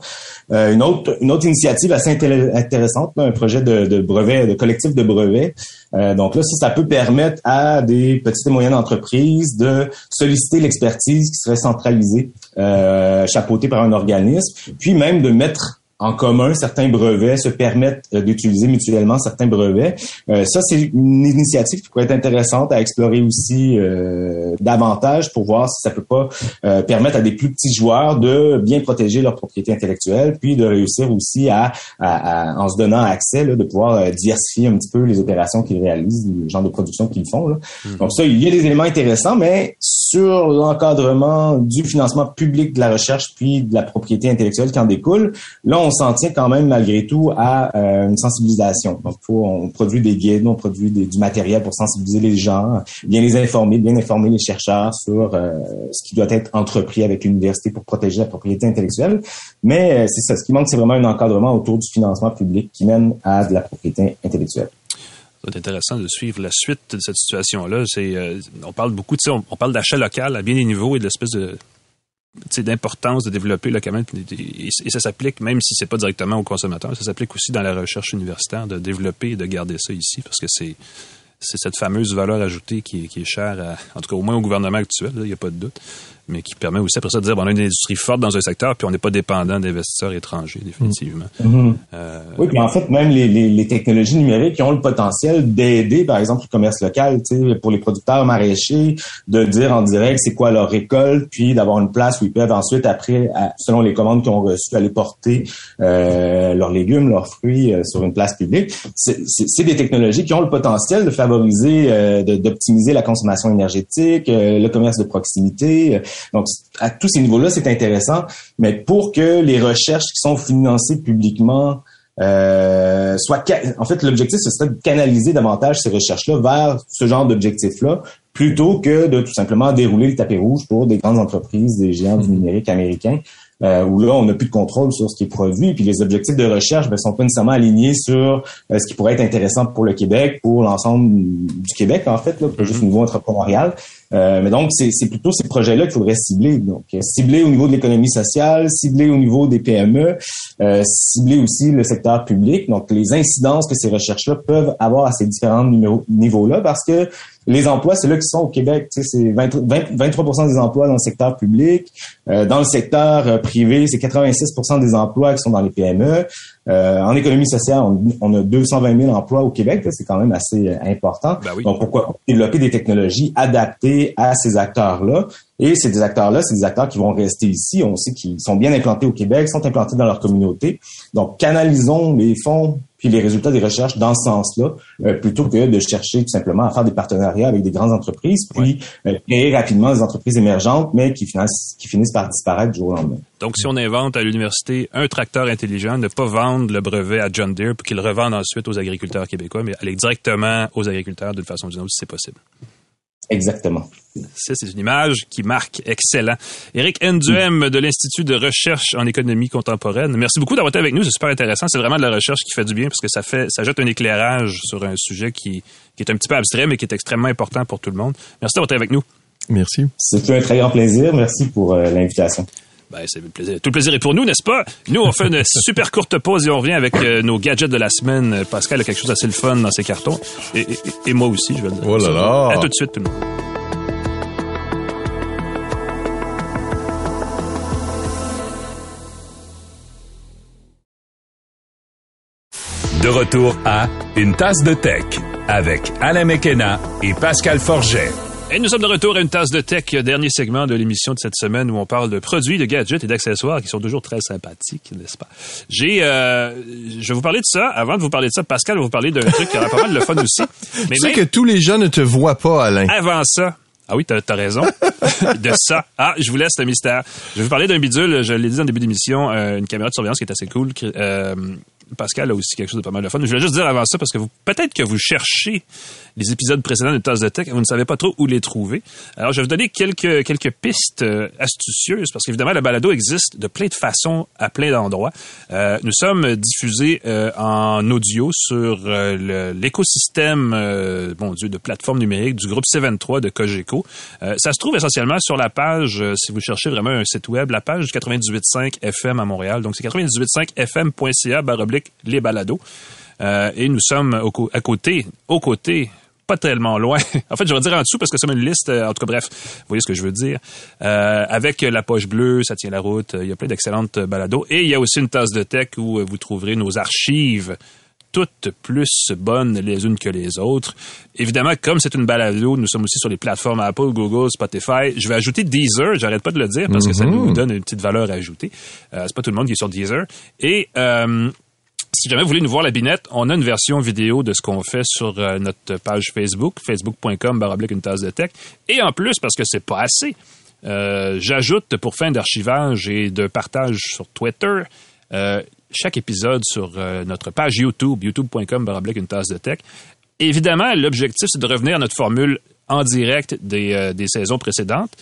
Euh, une autre une autre initiative assez intéressante, un projet de, de, brevet, de collectif de brevets. Euh, donc là, ça, ça peut permettre à des petites et moyennes entreprises de solliciter l'expertise qui serait centralisée, euh, chapeautée par un organisme, puis même de mettre en commun certains brevets, se permettent euh, d'utiliser mutuellement certains brevets. Euh, ça, c'est une initiative qui pourrait être intéressante à explorer aussi euh, davantage pour voir si ça peut pas permettre à des plus petits joueurs de bien protéger leur propriété intellectuelle, puis de réussir aussi à, en se donnant accès, de pouvoir diversifier un petit peu les opérations qu'ils réalisent, le genre de production qu'ils font. Mm-hmm. Donc ça, il y a des éléments intéressants, mais sur l'encadrement du financement public de la recherche puis de la propriété intellectuelle qui en découle, là, on s'en tient quand même malgré tout à euh, une sensibilisation. Donc, on produit des guides, on produit du matériel pour sensibiliser les gens, bien les informer, bien informer les chercheurs sur euh, ce qui doit être entrepris avec l'université pour protéger la propriété intellectuelle. Mais c'est ça, ce qui manque, c'est vraiment un encadrement autour du financement public qui mène à de la propriété intellectuelle. C'est intéressant de suivre la suite de cette situation-là. On parle beaucoup, de on, on parle d'achat local à bien des niveaux et de l'espèce de d'importance de développer localement. Et, ça s'applique, même si c'est pas directement aux consommateurs, ça s'applique aussi dans la recherche universitaire de développer et de garder ça ici parce que c'est cette fameuse valeur ajoutée qui est, qui est chère, en tout cas au moins au gouvernement actuel, il n'y a pas de doute mais qui permet aussi après ça de dire bon, on a une industrie forte dans un secteur, puis on n'est pas dépendant d'investisseurs étrangers, définitivement. Mm-hmm. Mm-hmm. Euh, oui, puis en fait, même les, les, les, technologies numériques qui ont le potentiel d'aider, par exemple, le commerce local, pour les producteurs maraîchers, de dire en direct c'est quoi leur récolte, puis d'avoir une place où ils peuvent ensuite, après, selon les commandes qu'ils ont reçues, aller porter euh, leurs légumes, leurs fruits euh, sur une place publique. C'est des technologies qui ont le potentiel de favoriser, euh, d'optimiser la consommation énergétique, le commerce de proximité, donc, à tous ces niveaux-là, c'est intéressant, mais pour que les recherches qui sont financées publiquement euh, soient... En fait, l'objectif, ce serait de canaliser davantage ces recherches-là vers ce genre d'objectifs-là, plutôt que de tout simplement dérouler le tapis rouge pour des grandes entreprises, des géants du numérique américains, euh, où là, on n'a plus de contrôle sur ce qui est produit, puis les objectifs de recherche ben, sont pas nécessairement alignés sur euh, ce qui pourrait être intéressant pour le Québec, pour l'ensemble du Québec, en fait, là, pas juste au niveau entrepreneurial. Euh, mais donc, c'est plutôt ces projets-là qu'il faudrait cibler. Donc, euh, cibler au niveau de l'économie sociale, cibler au niveau des PME, euh, cibler aussi le secteur public. Donc, les incidences que ces recherches-là peuvent avoir à ces différents niveaux-là, parce que les emplois, c'est là qu'ils sont au Québec. Tu sais, c'est 23% des emplois dans le secteur public. Euh, dans le secteur privé, c'est 86% des emplois qui sont dans les PME. Euh, en économie sociale, on, a 220 000 emplois au Québec. C'est quand même assez euh, important. Ben Donc, pourquoi développer des technologies adaptées à ces acteurs-là? Et ces acteurs-là, c'est des acteurs qui vont rester ici. On sait qu'ils sont bien implantés au Québec, sont implantés dans leur communauté. Donc, canalisons les fonds puis les résultats des recherches dans ce sens-là, euh, plutôt que de chercher tout simplement à faire des partenariats avec des grandes entreprises, puis créer rapidement des entreprises émergentes, mais qui finissent, qui finissent par disparaître du jour au lendemain. Donc, si on invente à l'université un tracteur intelligent, ne pas vendre le brevet à John Deere pour qu'il le revende ensuite aux agriculteurs québécois, mais aller directement aux agriculteurs d'une façon ou d'une autre, si c'est possible. Exactement. Ça, c'est une image qui marque excellent. Éric Nduem de l'Institut de recherche en économie contemporaine. Merci beaucoup d'avoir été avec nous. C'est super intéressant. C'est vraiment de la recherche qui fait du bien parce que ça fait, ça jette un éclairage sur un sujet qui, qui est un petit peu abstrait, mais qui est extrêmement important pour tout le monde. Merci d'avoir été avec nous. Merci. C'est un très grand plaisir. Merci pour euh, l'invitation. Ben, c'est plaisir. Tout le plaisir est pour nous, n'est-ce pas? Nous, on fait une super courte pause et on revient avec euh, nos gadgets de la semaine. Pascal a quelque chose d'assez le fun dans ses cartons. Et, et, moi aussi, je vais le dire. Oh là là! À tout de suite, tout le monde. De retour à Une tasse de tech avec Alain Mekena et Pascal Forget. Et nous sommes de retour à une tasse de tech, dernier segment de l'émission de cette semaine où on parle de produits, de gadgets et d'accessoires qui sont toujours très sympathiques, n'est-ce pas? J'ai, euh, je vais vous parler de ça. Avant de vous parler de ça, Pascal va vous parler d'un truc qui aura pas mal de fun aussi. Mais tu sais que tous les gens ne te voient pas, Alain. Avant ça, ah oui, t'as as raison. de ça. Ah, je vous laisse le mystère. Je vais vous parler d'un bidule. Je l'ai dit en début d'émission, euh, une caméra de surveillance qui est assez cool. Euh, Pascal a aussi quelque chose de pas mal de fun. Je voulais juste dire avant ça, parce que peut-être que vous cherchez les épisodes précédents de Tasse de Tech, vous ne savez pas trop où les trouver. Alors, je vais vous donner quelques, quelques pistes euh, astucieuses, parce qu'évidemment, le balado existe de plein de façons, à plein d'endroits. Euh, nous sommes diffusés euh, en audio sur l'écosystème, bon Dieu, de plateformes numériques du groupe C23 de Cogeco. ça se trouve essentiellement sur la page, si vous cherchez vraiment un site web, la page du 98.5 FM à Montréal. Donc, c'est 98.5fm.ca les balados. Euh, et nous sommes à côté, aux côtés, pas tellement loin. en fait, je vais dire en dessous parce que c'est une liste. Euh, en tout cas, bref, vous voyez ce que je veux dire. Euh, avec la poche bleue, ça tient la route. Il y a plein d'excellentes balados. Et il y a aussi une tasse de tech où vous trouverez nos archives toutes plus bonnes les unes que les autres. Évidemment, comme c'est une balado, nous sommes aussi sur les plateformes Apple, Google, Spotify. Je vais ajouter Deezer, j'arrête pas de le dire parce que ça mm-hmm. nous donne une petite valeur ajoutée. Euh, c'est pas tout le monde qui est sur Deezer. Et euh, si jamais vous voulez nous voir la binette, on a une version vidéo de ce qu'on fait sur euh, notre page Facebook, facebook.com baroblique une tasse de tech. Et en plus, parce que c'est pas assez, euh, j'ajoute pour fin d'archivage et de partage sur Twitter, euh, chaque épisode sur notre page YouTube, youtube.com une tasse de tech. Évidemment, l'objectif, c'est de revenir à notre formule en direct des, des saisons précédentes.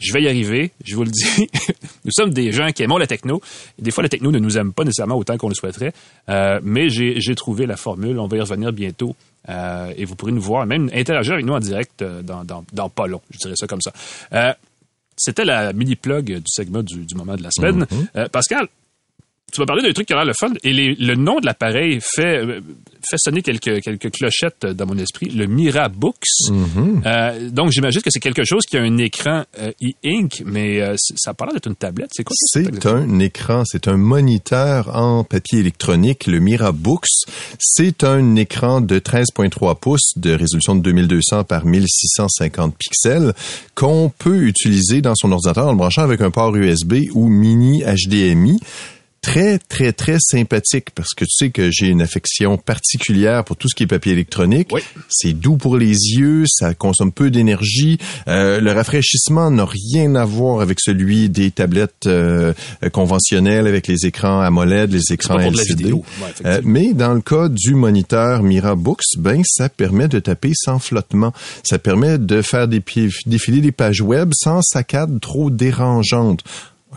Je vais y arriver, je vous le dis. nous sommes des gens qui aiment la techno. Des fois, la techno ne nous aime pas nécessairement autant qu'on le souhaiterait. Euh, mais j'ai trouvé la formule. On va y revenir bientôt. Euh, et vous pourrez nous voir, même interagir avec nous en direct euh, dans, dans, dans pas long. Je dirais ça comme ça. Euh, C'était la mini-plug du segment du, du, moment de la semaine. Mm-hmm. Euh, Pascal, tu m'as parlé d'un truc qui a l'air le fun. Et le nom de l'appareil fait, euh, fait sonner quelques, quelques clochettes dans mon esprit. Le Mira Books. Mm-hmm. euh, donc, j'imagine que c'est quelque chose qui a un écran euh, e-ink, mais euh, ça l'air d'être une tablette. C'est quoi? C'est un écran. C'est un moniteur en papier électronique. Le Mira Books. C'est un écran de 13.3 pouces de résolution de 2200 par 1650 pixels qu'on peut utiliser dans son ordinateur en le branchant avec un port USB ou mini HDMI très, très, très sympathique parce que tu sais que j'ai une affection particulière pour tout ce qui est papier électronique. Oui. C'est doux pour les yeux, ça consomme peu d'énergie. Euh, le rafraîchissement n'a rien à voir avec celui des tablettes euh, conventionnelles avec les écrans AMOLED, les écrans LCD. Ouais, euh, mais dans le cas du moniteur Mira Books, ben ça permet de taper sans flottement. Ça permet de faire des défiler des pages web sans saccades trop dérangeantes.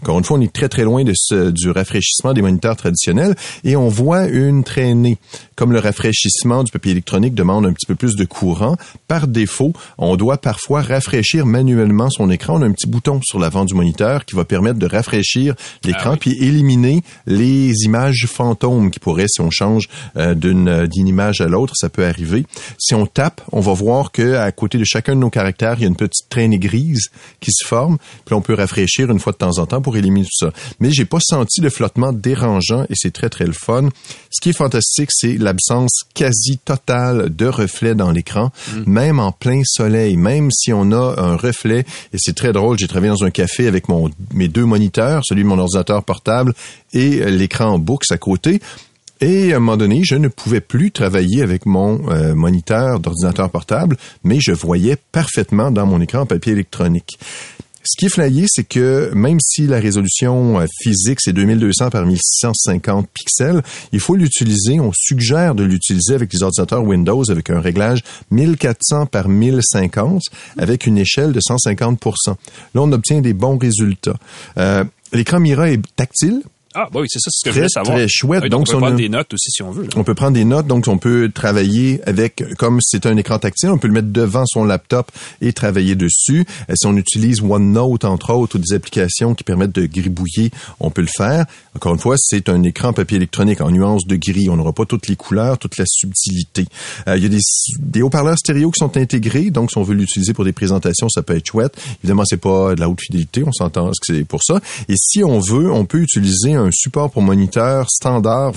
Encore une fois, on est très très loin de ce, du rafraîchissement des moniteurs traditionnels et on voit une traînée. Comme le rafraîchissement du papier électronique demande un petit peu plus de courant, par défaut, on doit parfois rafraîchir manuellement son écran. On a un petit bouton sur l'avant du moniteur qui va permettre de rafraîchir l'écran ah oui. puis éliminer les images fantômes qui pourraient, si on change euh, d'une d'une image à l'autre, ça peut arriver. Si on tape, on va voir que à côté de chacun de nos caractères, il y a une petite traînée grise qui se forme. Puis on peut rafraîchir une fois de temps en temps pour éliminer tout ça. Mais j'ai pas senti de flottement dérangeant et c'est très très le fun. Ce qui est fantastique, c'est l'absence quasi totale de reflets dans l'écran, mm. même en plein soleil, même si on a un reflet. Et c'est très drôle. J'ai travaillé dans un café avec mon mes deux moniteurs, celui de mon ordinateur portable et l'écran en books à côté. Et à un moment donné, je ne pouvais plus travailler avec mon euh, moniteur d'ordinateur portable, mais je voyais parfaitement dans mon écran en papier électronique. Ce qui est flayé, c'est que même si la résolution euh, physique c'est 2200 par 1650 pixels, il faut l'utiliser, on suggère de l'utiliser avec les ordinateurs Windows avec un réglage 1400 par 1050 avec une échelle de 150% Là, on obtient des bons résultats. Euh, L'écran Mira est tactile, ah, bah oui, c'est ça, c'est ce que très, je voulais savoir. Très chouette. Donc, donc, on peut on prendre a... des notes aussi si on veut. Là. On peut prendre des notes, donc on peut travailler avec, comme c'est un écran tactile, on peut le mettre devant son laptop et travailler dessus. Et si on utilise OneNote, entre autres, ou des applications qui permettent de gribouiller, on peut le faire. Encore une fois, c'est un écran papier électronique en nuances de gris. On n'aura pas toutes les couleurs, toute la subtilité. Euh, il y a des, des haut-parleurs stéréo qui sont intégrés, donc si on veut l'utiliser pour des présentations, ça peut être chouette. Évidemment, c'est pas de la haute fidélité, on s'entend que c'est pour ça? Et si on veut, on peut utiliser un support pour moniteur standard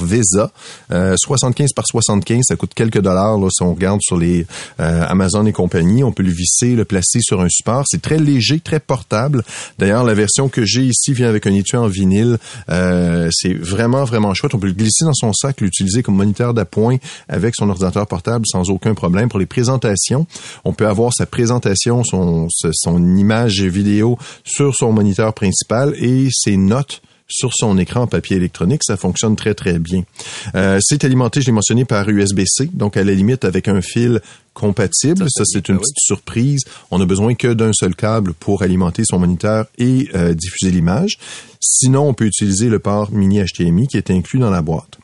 euh, 75 par 75, ça coûte quelques dollars là, si on regarde sur les euh, Amazon et compagnie. On peut le visser, le placer sur un support. C'est très léger, très portable. D'ailleurs, la version que j'ai ici vient avec un étui en vinyle. Euh, c'est vraiment, vraiment chouette. On peut le glisser dans son sac, l'utiliser comme moniteur d'appoint avec son ordinateur portable sans aucun problème. Pour les présentations, on peut avoir sa présentation, son, son image vidéo sur son moniteur principal et ses notes sur son écran papier électronique, ça fonctionne très très bien. Euh, c'est alimenté, je l'ai mentionné, par USB-C, donc à la limite avec un fil compatible. Ça, c'est une petite surprise. On a besoin que d'un seul câble pour alimenter son moniteur et euh, diffuser l'image. Sinon, on peut utiliser le port mini HDMI qui est inclus dans la boîte.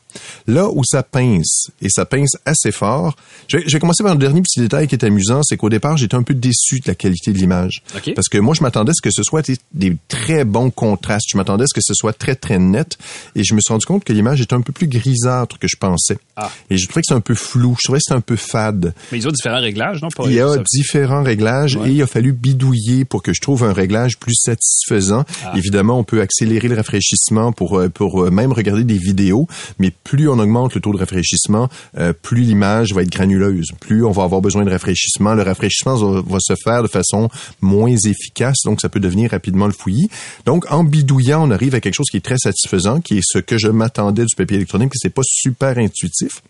Là où ça pince, et ça pince assez fort, je vais commencer par le dernier petit détail qui est amusant, c'est qu'au départ, j'étais un peu déçu de la qualité de l'image. Okay. Parce que moi, je m'attendais à ce que ce soit des, des très bons contrastes. Je m'attendais à ce que ce soit très, très net. Et je me suis rendu compte que l'image était un peu plus grisâtre que je pensais. Ah. Et je trouvais que c'est un peu flou. Je trouvais que c'est un peu fade. Mais ils ont différents réglages, non? Pour il y a ça. différents réglages ouais. et il a fallu bidouiller pour que je trouve un réglage plus satisfaisant. Ah. Évidemment, on peut accélérer le rafraîchissement pour, pour même regarder des vidéos, mais plus on augmente le taux de rafraîchissement, euh, plus l'image va être granuleuse, plus on va avoir besoin de rafraîchissement. Le rafraîchissement va, se faire de façon moins efficace, donc ça peut devenir rapidement le fouillis. Donc, en bidouillant, on arrive à quelque chose qui est très satisfaisant, qui est ce que je m'attendais du papier électronique, mais c'est pas super intuitif.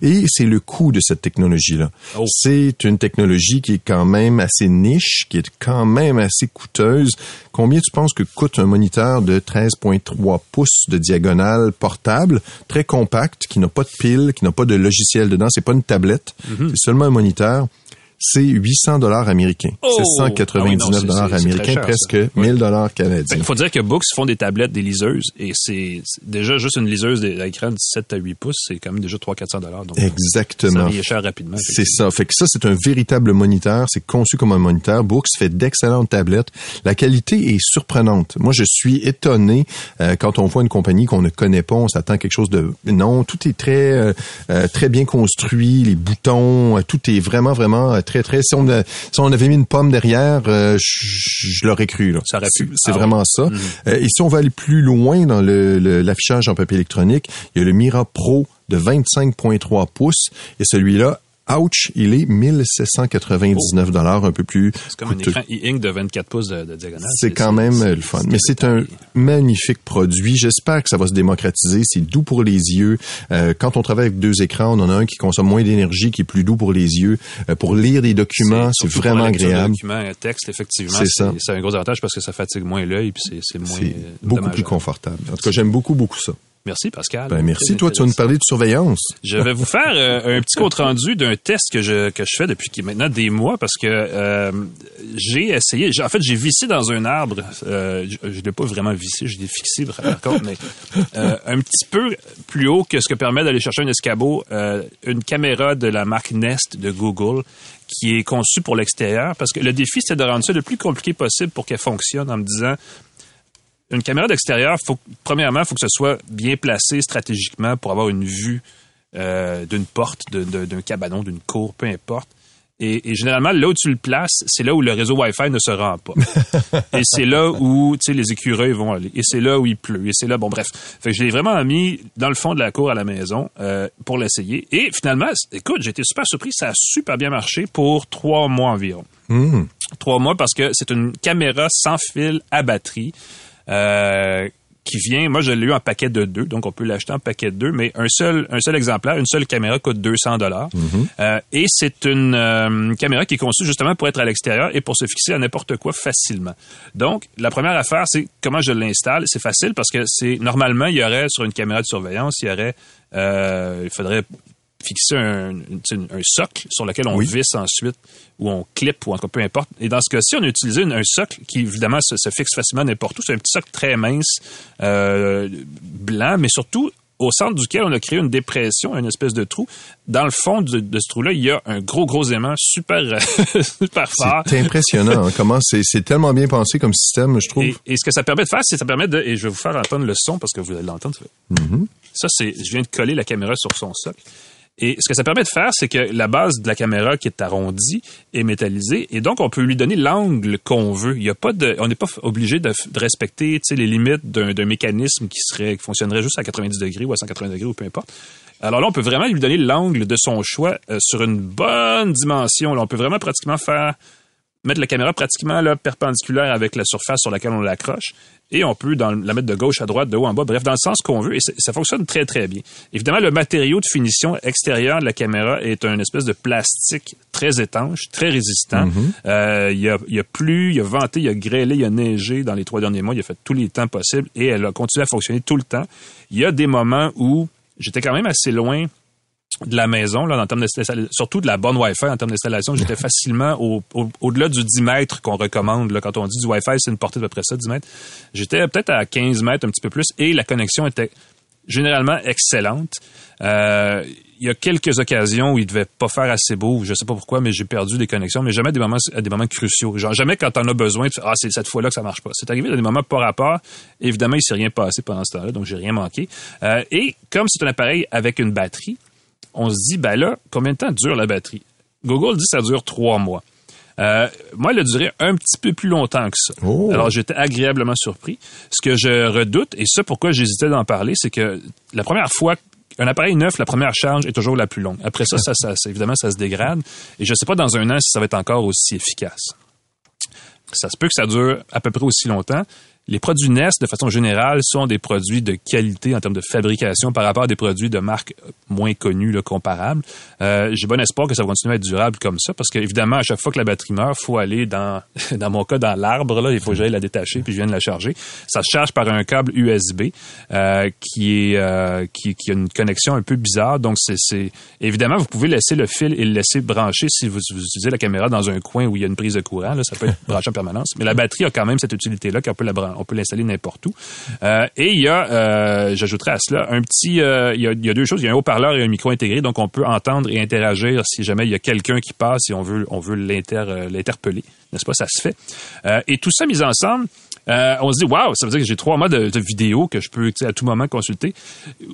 Et c'est le coût de cette technologie-là. Oh. C'est une technologie qui est quand même assez niche, qui est quand même assez coûteuse. Combien tu penses que coûte un moniteur de 13.3 pouces de diagonale portable, très compact, qui n'a pas de pile, qui n'a pas de logiciel dedans, c'est pas une tablette, mm-hmm. c'est seulement un moniteur c'est 800 dollars américains. Oh! C'est 199 ah dollars américains, presque 1000 dollars canadiens. Il faut dire que Books font des tablettes, des liseuses, et c'est déjà juste une liseuse d'écran de 7 à 8 pouces, c'est quand même déjà 300-400 dollars. Exactement. Ça cher rapidement. C'est ça. Fait que ça, c'est un véritable moniteur. C'est conçu comme un moniteur. Books fait d'excellentes tablettes. La qualité est surprenante. Moi, je suis étonné euh, quand on voit une compagnie qu'on ne connaît pas, on s'attend à quelque chose de... Non, tout est très, euh, euh, très bien construit. Les boutons, tout est vraiment, vraiment très, très. Si on, on avait mis une pomme derrière, euh, je, l'aurais cru. Ça aurait pu. C'est ah vraiment ça. Mhm. Euh, et si on va aller plus loin dans l'affichage en papier électronique, il y a le Mira Pro de 25.3 pouces et celui-là Ouch, il est 1799 dollars, un peu plus. C'est comme un écran e-ink de 24 pouces de, diagonale. C'est quand même le fun. Mais c'est un magnifique produit. J'espère que ça va se démocratiser. C'est doux pour les yeux. Euh, quand on travaille avec deux écrans, on en a un qui consomme moins d'énergie, qui est plus doux pour les yeux. Euh, pour lire des documents, c'est vraiment agréable. Documents, un texte, effectivement, c'est ça. C'est un gros avantage parce que ça fatigue moins l'œil puis c'est moins. C'est euh, beaucoup plus confortable. En tout cas, j'aime beaucoup beaucoup ça. Merci, Pascal. Ben, merci. Toi, tu vas nous parler de surveillance. Je vais vous faire euh, un petit compte-rendu d'un test que je, que je fais depuis maintenant des mois parce que euh, j'ai essayé. En fait, j'ai vissé dans un arbre. Euh, je ne l'ai pas vraiment vissé, je l'ai fixé, par contre, mais un petit peu plus haut que ce que permet d'aller chercher un escabeau, une caméra de la marque Nest de Google qui est conçue pour l'extérieur parce que le défi, c'est de rendre ça le plus compliqué possible pour qu'elle fonctionne en me disant une caméra d'extérieur, faut, premièrement, il faut que ce soit bien placé stratégiquement pour avoir une vue euh, d'une porte, d'un cabanon, d'une cour, peu importe. Et, généralement, là où tu le places, c'est là où le réseau Wi-Fi ne se rend pas. et c'est là où les écureuils vont aller. Et c'est là où il pleut. Et c'est là, bon, bref. Fait que je l'ai vraiment mis dans le fond de la cour à la maison euh, pour l'essayer. Et finalement, écoute, j'étais super surpris. Ça a super bien marché pour trois mois environ. Hmm. Trois mois parce que c'est une caméra sans fil à batterie. Euh, qui vient, moi je l'ai eu en paquet de deux, donc on peut l'acheter en paquet de deux, mais un seul, un seul exemplaire, une seule caméra coûte 200 dollars. Mhm. euh, et c'est une euh, caméra qui est conçue justement pour être à l'extérieur et pour se fixer à n'importe quoi facilement. Donc la première affaire, c'est comment je l'installe. C'est facile parce que c'est normalement il y aurait sur une caméra de surveillance, il y aurait, euh, il faudrait fixer un, socle sur lequel on visse ensuite ou on clip ou en tout cas peu importe. Et dans ce cas-ci, on a utilisé un socle qui évidemment se, fixe facilement n'importe où. C'est un petit socle très mince, euh, blanc, mais surtout au centre duquel on a créé une dépression, une espèce de trou. Dans le fond de, ce trou-là, il y a un gros, gros aimant super, super fort. C'est impressionnant. Hein, comment c'est tellement bien pensé comme système, je trouve. Et, ce que ça permet de faire, c'est ça permet de, et je vais vous faire entendre le son parce que vous allez l'entendre. Mm-hmm. Ça, c'est, je viens de coller la caméra sur son socle. Et ce que ça permet de faire, c'est que la base de la caméra qui est arrondie est métallisée et donc on peut lui donner l'angle qu'on veut. Il y a pas on n'est pas obligé de, respecter les limites d'un mécanisme qui serait qui fonctionnerait juste à 90 degrés ou à 180 degrés ou peu importe. Alors là, on peut vraiment lui donner l'angle de son choix euh, sur une bonne dimension. On peut vraiment pratiquement faire mettre la caméra pratiquement là, perpendiculaire avec la surface sur laquelle on l'accroche et on peut dans, la mettre de gauche à droite, de haut en bas, bref, dans le sens qu'on veut et ça fonctionne très très bien. Évidemment, le matériau de finition extérieur de la caméra est un espèce de plastique très étanche, très résistant. Mm-hmm. Euh, il, y a, il y a plu, il y a venté, il y a grêlé, il y a neigé dans les trois derniers mois, il a fait tous les temps possibles et elle a continué à fonctionner tout le temps. Il y a des moments où j'étais quand même assez loin de la maison, là, en termes surtout de la bonne Wi-Fi en termes d'installation, j'étais facilement au, delà du 10 mètres qu'on recommande. Là, quand on dit du Wi-Fi, c'est une portée de peu près ça, 10 mètres. J'étais peut-être à 15 mètres, un petit peu plus, et la connexion était généralement excellente. Euh, il y a quelques occasions où il devait pas faire assez beau, je sais pas pourquoi, mais j'ai perdu des connexions, mais jamais à des moments, à des moments cruciaux. Genre, jamais quand on a besoin, de, ah, c'est cette fois-là que ça marche pas. C'est arrivé dans des moments par rapport. Évidemment, il s'est rien passé pendant ce temps-là, donc j'ai rien manqué. Euh, et comme c'est un appareil avec une batterie, on se dit, ben là, combien de temps dure la batterie? Google dit que ça dure trois mois. Euh, moi, elle a duré un petit peu plus longtemps que ça. Oh. Alors, j'étais agréablement surpris. Ce que je redoute, et ça, pourquoi j'hésitais d'en parler, c'est que la première fois un appareil neuf, la première charge est toujours la plus longue. Après ça, ça, ça évidemment, ça se dégrade. Et je ne sais pas dans un an si ça va être encore aussi efficace. Ça se peut que ça dure à peu près aussi longtemps. Les produits Nest, de façon générale, sont des produits de qualité en termes de fabrication par rapport à des produits de marques moins connues, là, comparables. Euh, J'ai bon espoir que ça va à être durable comme ça, parce qu'évidemment, à chaque fois que la batterie meurt, faut aller dans, dans mon cas, dans l'arbre, là, il faut que j'aille la détacher, puis je viens de la charger. Ça se charge par un câble USB euh, qui est euh, qui, a une connexion un peu bizarre. Donc, c'est évidemment, vous pouvez laisser le fil et le laisser brancher si vous, utilisez la caméra dans un coin où il y a une prise de courant. Là, ça peut être branché en permanence. Mais la batterie a quand même cette utilité-là qu'on peut la brancher on peut l'installer n'importe où. Euh, et il y a, euh, j'ajouterai à cela, un petit, euh, il, y a, il, y a, deux choses. Il y a un haut-parleur et un micro intégré, donc on peut entendre et interagir si jamais il y a quelqu'un qui passe et on veut, on veut l'interpeller, n'est-ce pas? Ça se fait. et tout ça mis ensemble. on se dit, waouh, ça veut dire que j'ai trois mois de, de vidéo que je peux à tout moment consulter.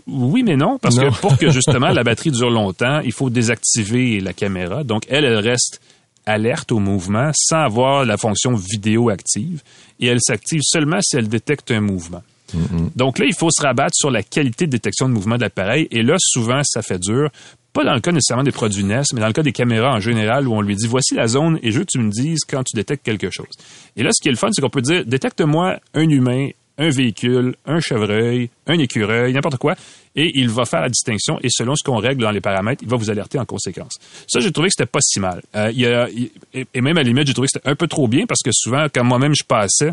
Oui, mais non, parce que pour que justement la batterie dure longtemps, il faut désactiver la caméra. Donc, elle, elle reste alerte au mouvement sans avoir la fonction vidéo active et elle s'active seulement si elle détecte un mouvement. Mm-hmm. Donc là, il faut se rabattre sur la qualité de détection de mouvement de l'appareil et là, souvent, ça fait dur. Pas dans le cas nécessairement des produits NES, mais dans le cas des caméras en général où on lui dit voici la zone et je veux que tu me dises quand tu détectes quelque chose. Et là, ce qui est le fun, c'est qu'on peut dire détecte-moi un humain un véhicule, un chevreuil, un écureuil, n'importe quoi, et il va faire la distinction, et selon ce qu'on règle dans les paramètres, il va vous alerter en conséquence. Ça, j'ai trouvé que c'était pas si mal. Euh, il y a, et même à la limite, j'ai trouvé que c'était un peu trop bien, parce que souvent, quand moi-même je passais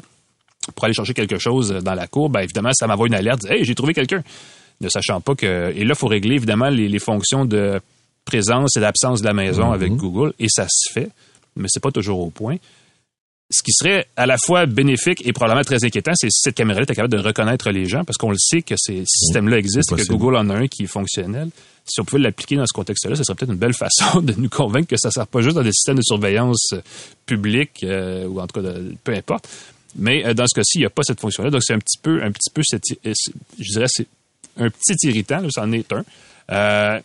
pour aller chercher quelque chose dans la cour, ben évidemment, ça m'envoie une alerte, hey, j'ai trouvé quelqu'un, ne sachant pas que... Et là, il faut régler, évidemment, les, fonctions de présence et d'absence de la maison avec mm-hmm. Google, et ça se fait, mais c'est pas toujours au point ce qui serait à la fois bénéfique et probablement très inquiétant, c'est si cette caméra-là est capable de reconnaître les gens, parce qu'on le sait que ces systèmes-là existent, que Google en a un qui est fonctionnel. Si on pouvait l'appliquer dans ce contexte-là, ce serait peut-être une belle façon de nous convaincre que ça ne sert pas juste dans des systèmes de surveillance euh, publics, euh, ou en tout cas, peu importe. Mais euh, dans ce cas-ci, il n'y a pas cette fonction-là. Donc, c'est un petit peu, un petit peu, je dirais, c'est un petit irritant, là, c'en est un.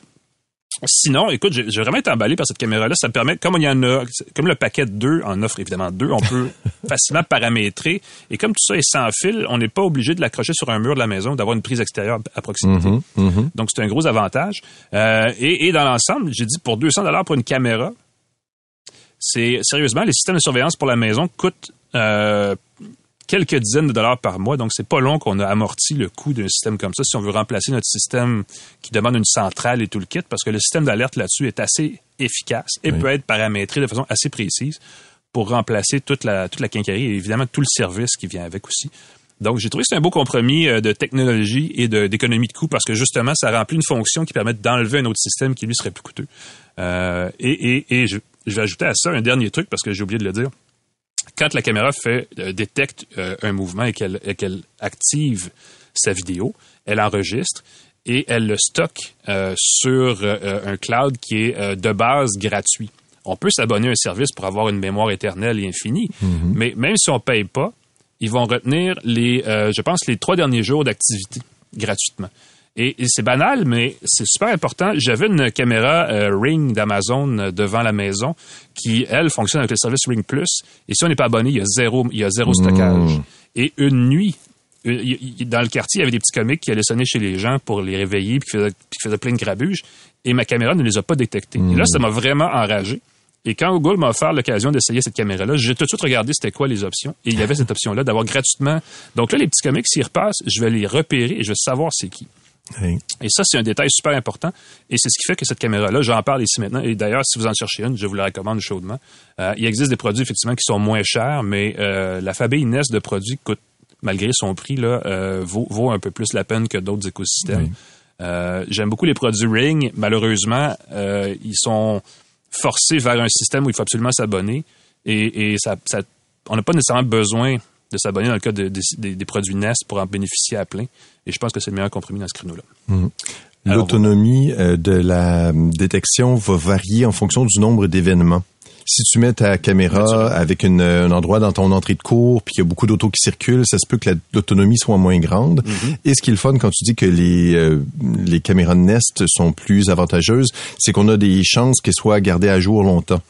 Sinon, écoute, j'ai vraiment été emballé par cette caméra-là. Ça me permet, comme il y en a, comme le paquet 2 en offre évidemment deux, on peut facilement paramétrer. Et comme tout ça est sans fil, on n'est pas obligé de l'accrocher sur un mur de la maison, d'avoir une prise extérieure à proximité. Mm-hmm, mm-hmm. Donc c'est un gros avantage. Euh, et, dans l'ensemble, j'ai dit pour 200 dollars pour une caméra, c'est sérieusement les systèmes de surveillance pour la maison coûtent euh, quelques dizaines de dollars par mois. Donc, c'est pas long qu'on a amorti le coût d'un système comme ça si on veut remplacer notre système qui demande une centrale et tout le kit, parce que le système d'alerte là-dessus est assez efficace et peut être paramétré de façon assez précise pour remplacer toute la, toute la quincaillerie et évidemment tout le service qui vient avec aussi. Donc, j'ai trouvé que c'est un beau compromis euh, de technologie et d'économie de, coût parce que justement, ça remplit une fonction qui permet d'enlever un autre système qui lui serait plus coûteux. Euh, et, et, je, je vais ajouter à ça un dernier truc parce que j'ai oublié de le dire quand la caméra fait euh, détecte euh, un mouvement et qu'elle active sa vidéo, elle enregistre et elle le stocke euh, sur un cloud qui est de base gratuit. On peut s'abonner à un service pour avoir une mémoire éternelle et infinie, mm-hmm. mais même si on paye pas, ils vont retenir les, je pense, les trois derniers jours d'activité gratuitement. Et, c'est banal, mais c'est super important. J'avais une caméra euh, Ring d'Amazon euh, devant la maison qui, elle, fonctionne avec le service Ring Plus. Et si on n'est pas abonné, il y a zéro, il y a zéro stockage. Hmm. Et une nuit, dans le quartier, il y avait des petits comiques qui allaient sonner chez les gens pour les réveiller puis qui faisaient, plein de grabuges. Et ma caméra ne les a pas détectés. Et là, ça m'a vraiment enragé. Et quand Google m'a offert l'occasion d'essayer cette caméra-là, j'ai tout de suite regardé c'était quoi les options. Et il y avait cette option-là d'avoir gratuitement. Donc là, les petits comics, s'ils repassent, je vais les repérer et je vais savoir c'est qui. Et ça, c'est un détail super important. Et c'est ce qui fait que cette caméra-là, j'en parle ici maintenant. Et d'ailleurs, si vous en cherchez une, je vous la recommande chaudement. Euh, il existe des produits, effectivement, qui sont moins chers, mais euh, la famille NES de produits coûte, malgré son prix, là, euh, vaut, vaut, un peu plus la peine que d'autres écosystèmes. J'aime beaucoup les produits Ring. Malheureusement, ils sont forcés vers un système où il faut absolument s'abonner. Et, et ça, ça, on n'a pas nécessairement besoin de s'abonner dans le cas des produits NES pour en bénéficier à plein. Et je pense que c'est le meilleur compromis dans ce créneau-là. Mhm. L'autonomie euh, de la détection va varier en fonction du nombre d'événements. Si tu mets ta caméra avec une, un endroit dans ton entrée de cours, puis qu'il y a beaucoup d'autos qui circulent, ça se peut que l'autonomie soit moins grande. Mm-hmm. Et ce qui est le fun quand tu dis que les, euh, les caméras Nest sont plus avantageuses, c'est qu'on a des chances qu'elles soient gardées à jour longtemps.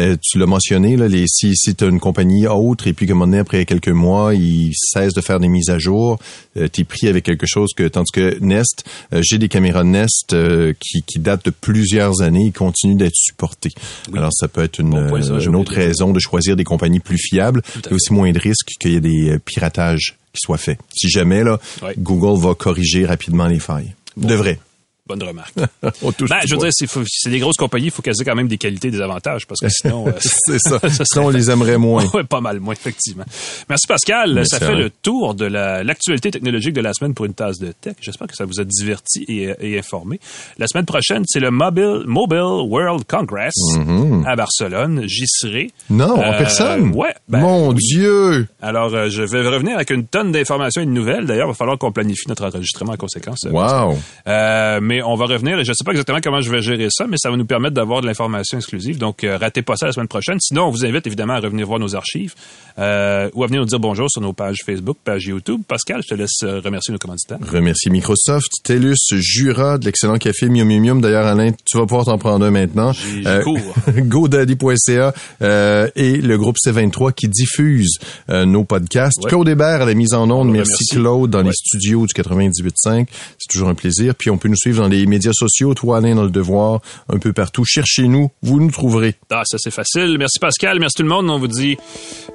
Euh, tu l'as mentionné, là, les, si, si tu as une compagnie autre et puis comme on est après quelques mois, ils cessent de faire des mises à jour, euh, tu es pris avec quelque chose que, tandis que Nest, euh, j'ai des caméras Nest euh, qui, qui datent de plusieurs années, ils continuent d'être supportées. Alors ça peut être une, point, ça, euh, j'ai une autre raison de choisir des compagnies plus fiables et aussi moins de risques qu'il y ait des euh, piratages qui soient faits. Si jamais, là, Ouais. Google va corriger rapidement les failles. Devrait. Bonne remarque. On touche Ben, je veux dire, c'est, des grosses compagnies, il faut qu'elles aient quand même des qualités et des avantages, parce que sinon... euh, c'est ça. ça Sinon, on les aimerait moins. Oui, pas mal, moins, effectivement. Merci Pascal. Merci, ça fait le tour de la- l'actualité technologique de la semaine pour une tasse de tech. J'espère que ça vous a diverti et, et informé. La semaine prochaine, c'est le Mobile, Mobile World Congress à Barcelone. J'y serai. Non, en Euh, personne. Ouais. ben, Mon oui. Dieu. Alors, euh, je vais revenir avec une tonne d'informations et de nouvelles. D'ailleurs, il va falloir qu'on planifie notre enregistrement en conséquence. Wow. Euh, mais on va revenir et je sais pas exactement comment je vais gérer ça, mais ça va nous permettre d'avoir de l'information exclusive. Donc, euh, ratez pas ça la semaine prochaine. Sinon, on vous invite évidemment à revenir voir nos archives euh, ou à venir nous dire bonjour sur nos pages Facebook, page YouTube. Pascal, je te laisse euh, remercier nos commanditaires. Remercie Microsoft, TELUS, Jura, de l'excellent café Mium Mium Mium. D'ailleurs, Alain, tu vas pouvoir t'en prendre un maintenant. Cours. GoDaddy.ca euh, et le groupe C23 qui diffuse euh, nos podcasts. Ouais. Claude Hébert à la mise en onde. Merci. Claude dans Ouais. les studios du 98.5. C'est toujours un plaisir. Puis on peut nous suivre dans les médias sociaux, toi Alain dans le devoir, un peu partout. Cherchez-nous, vous nous trouverez. Ah, ça c'est facile. Merci Pascal, merci tout le monde. On vous dit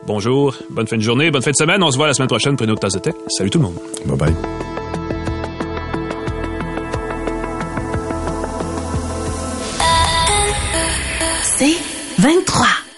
bonjour, bonne fin de journée, bonne fin de semaine. On se voit la semaine prochaine pour une autre tasse de tech. Salut tout le monde. Bye bye. C'est 23.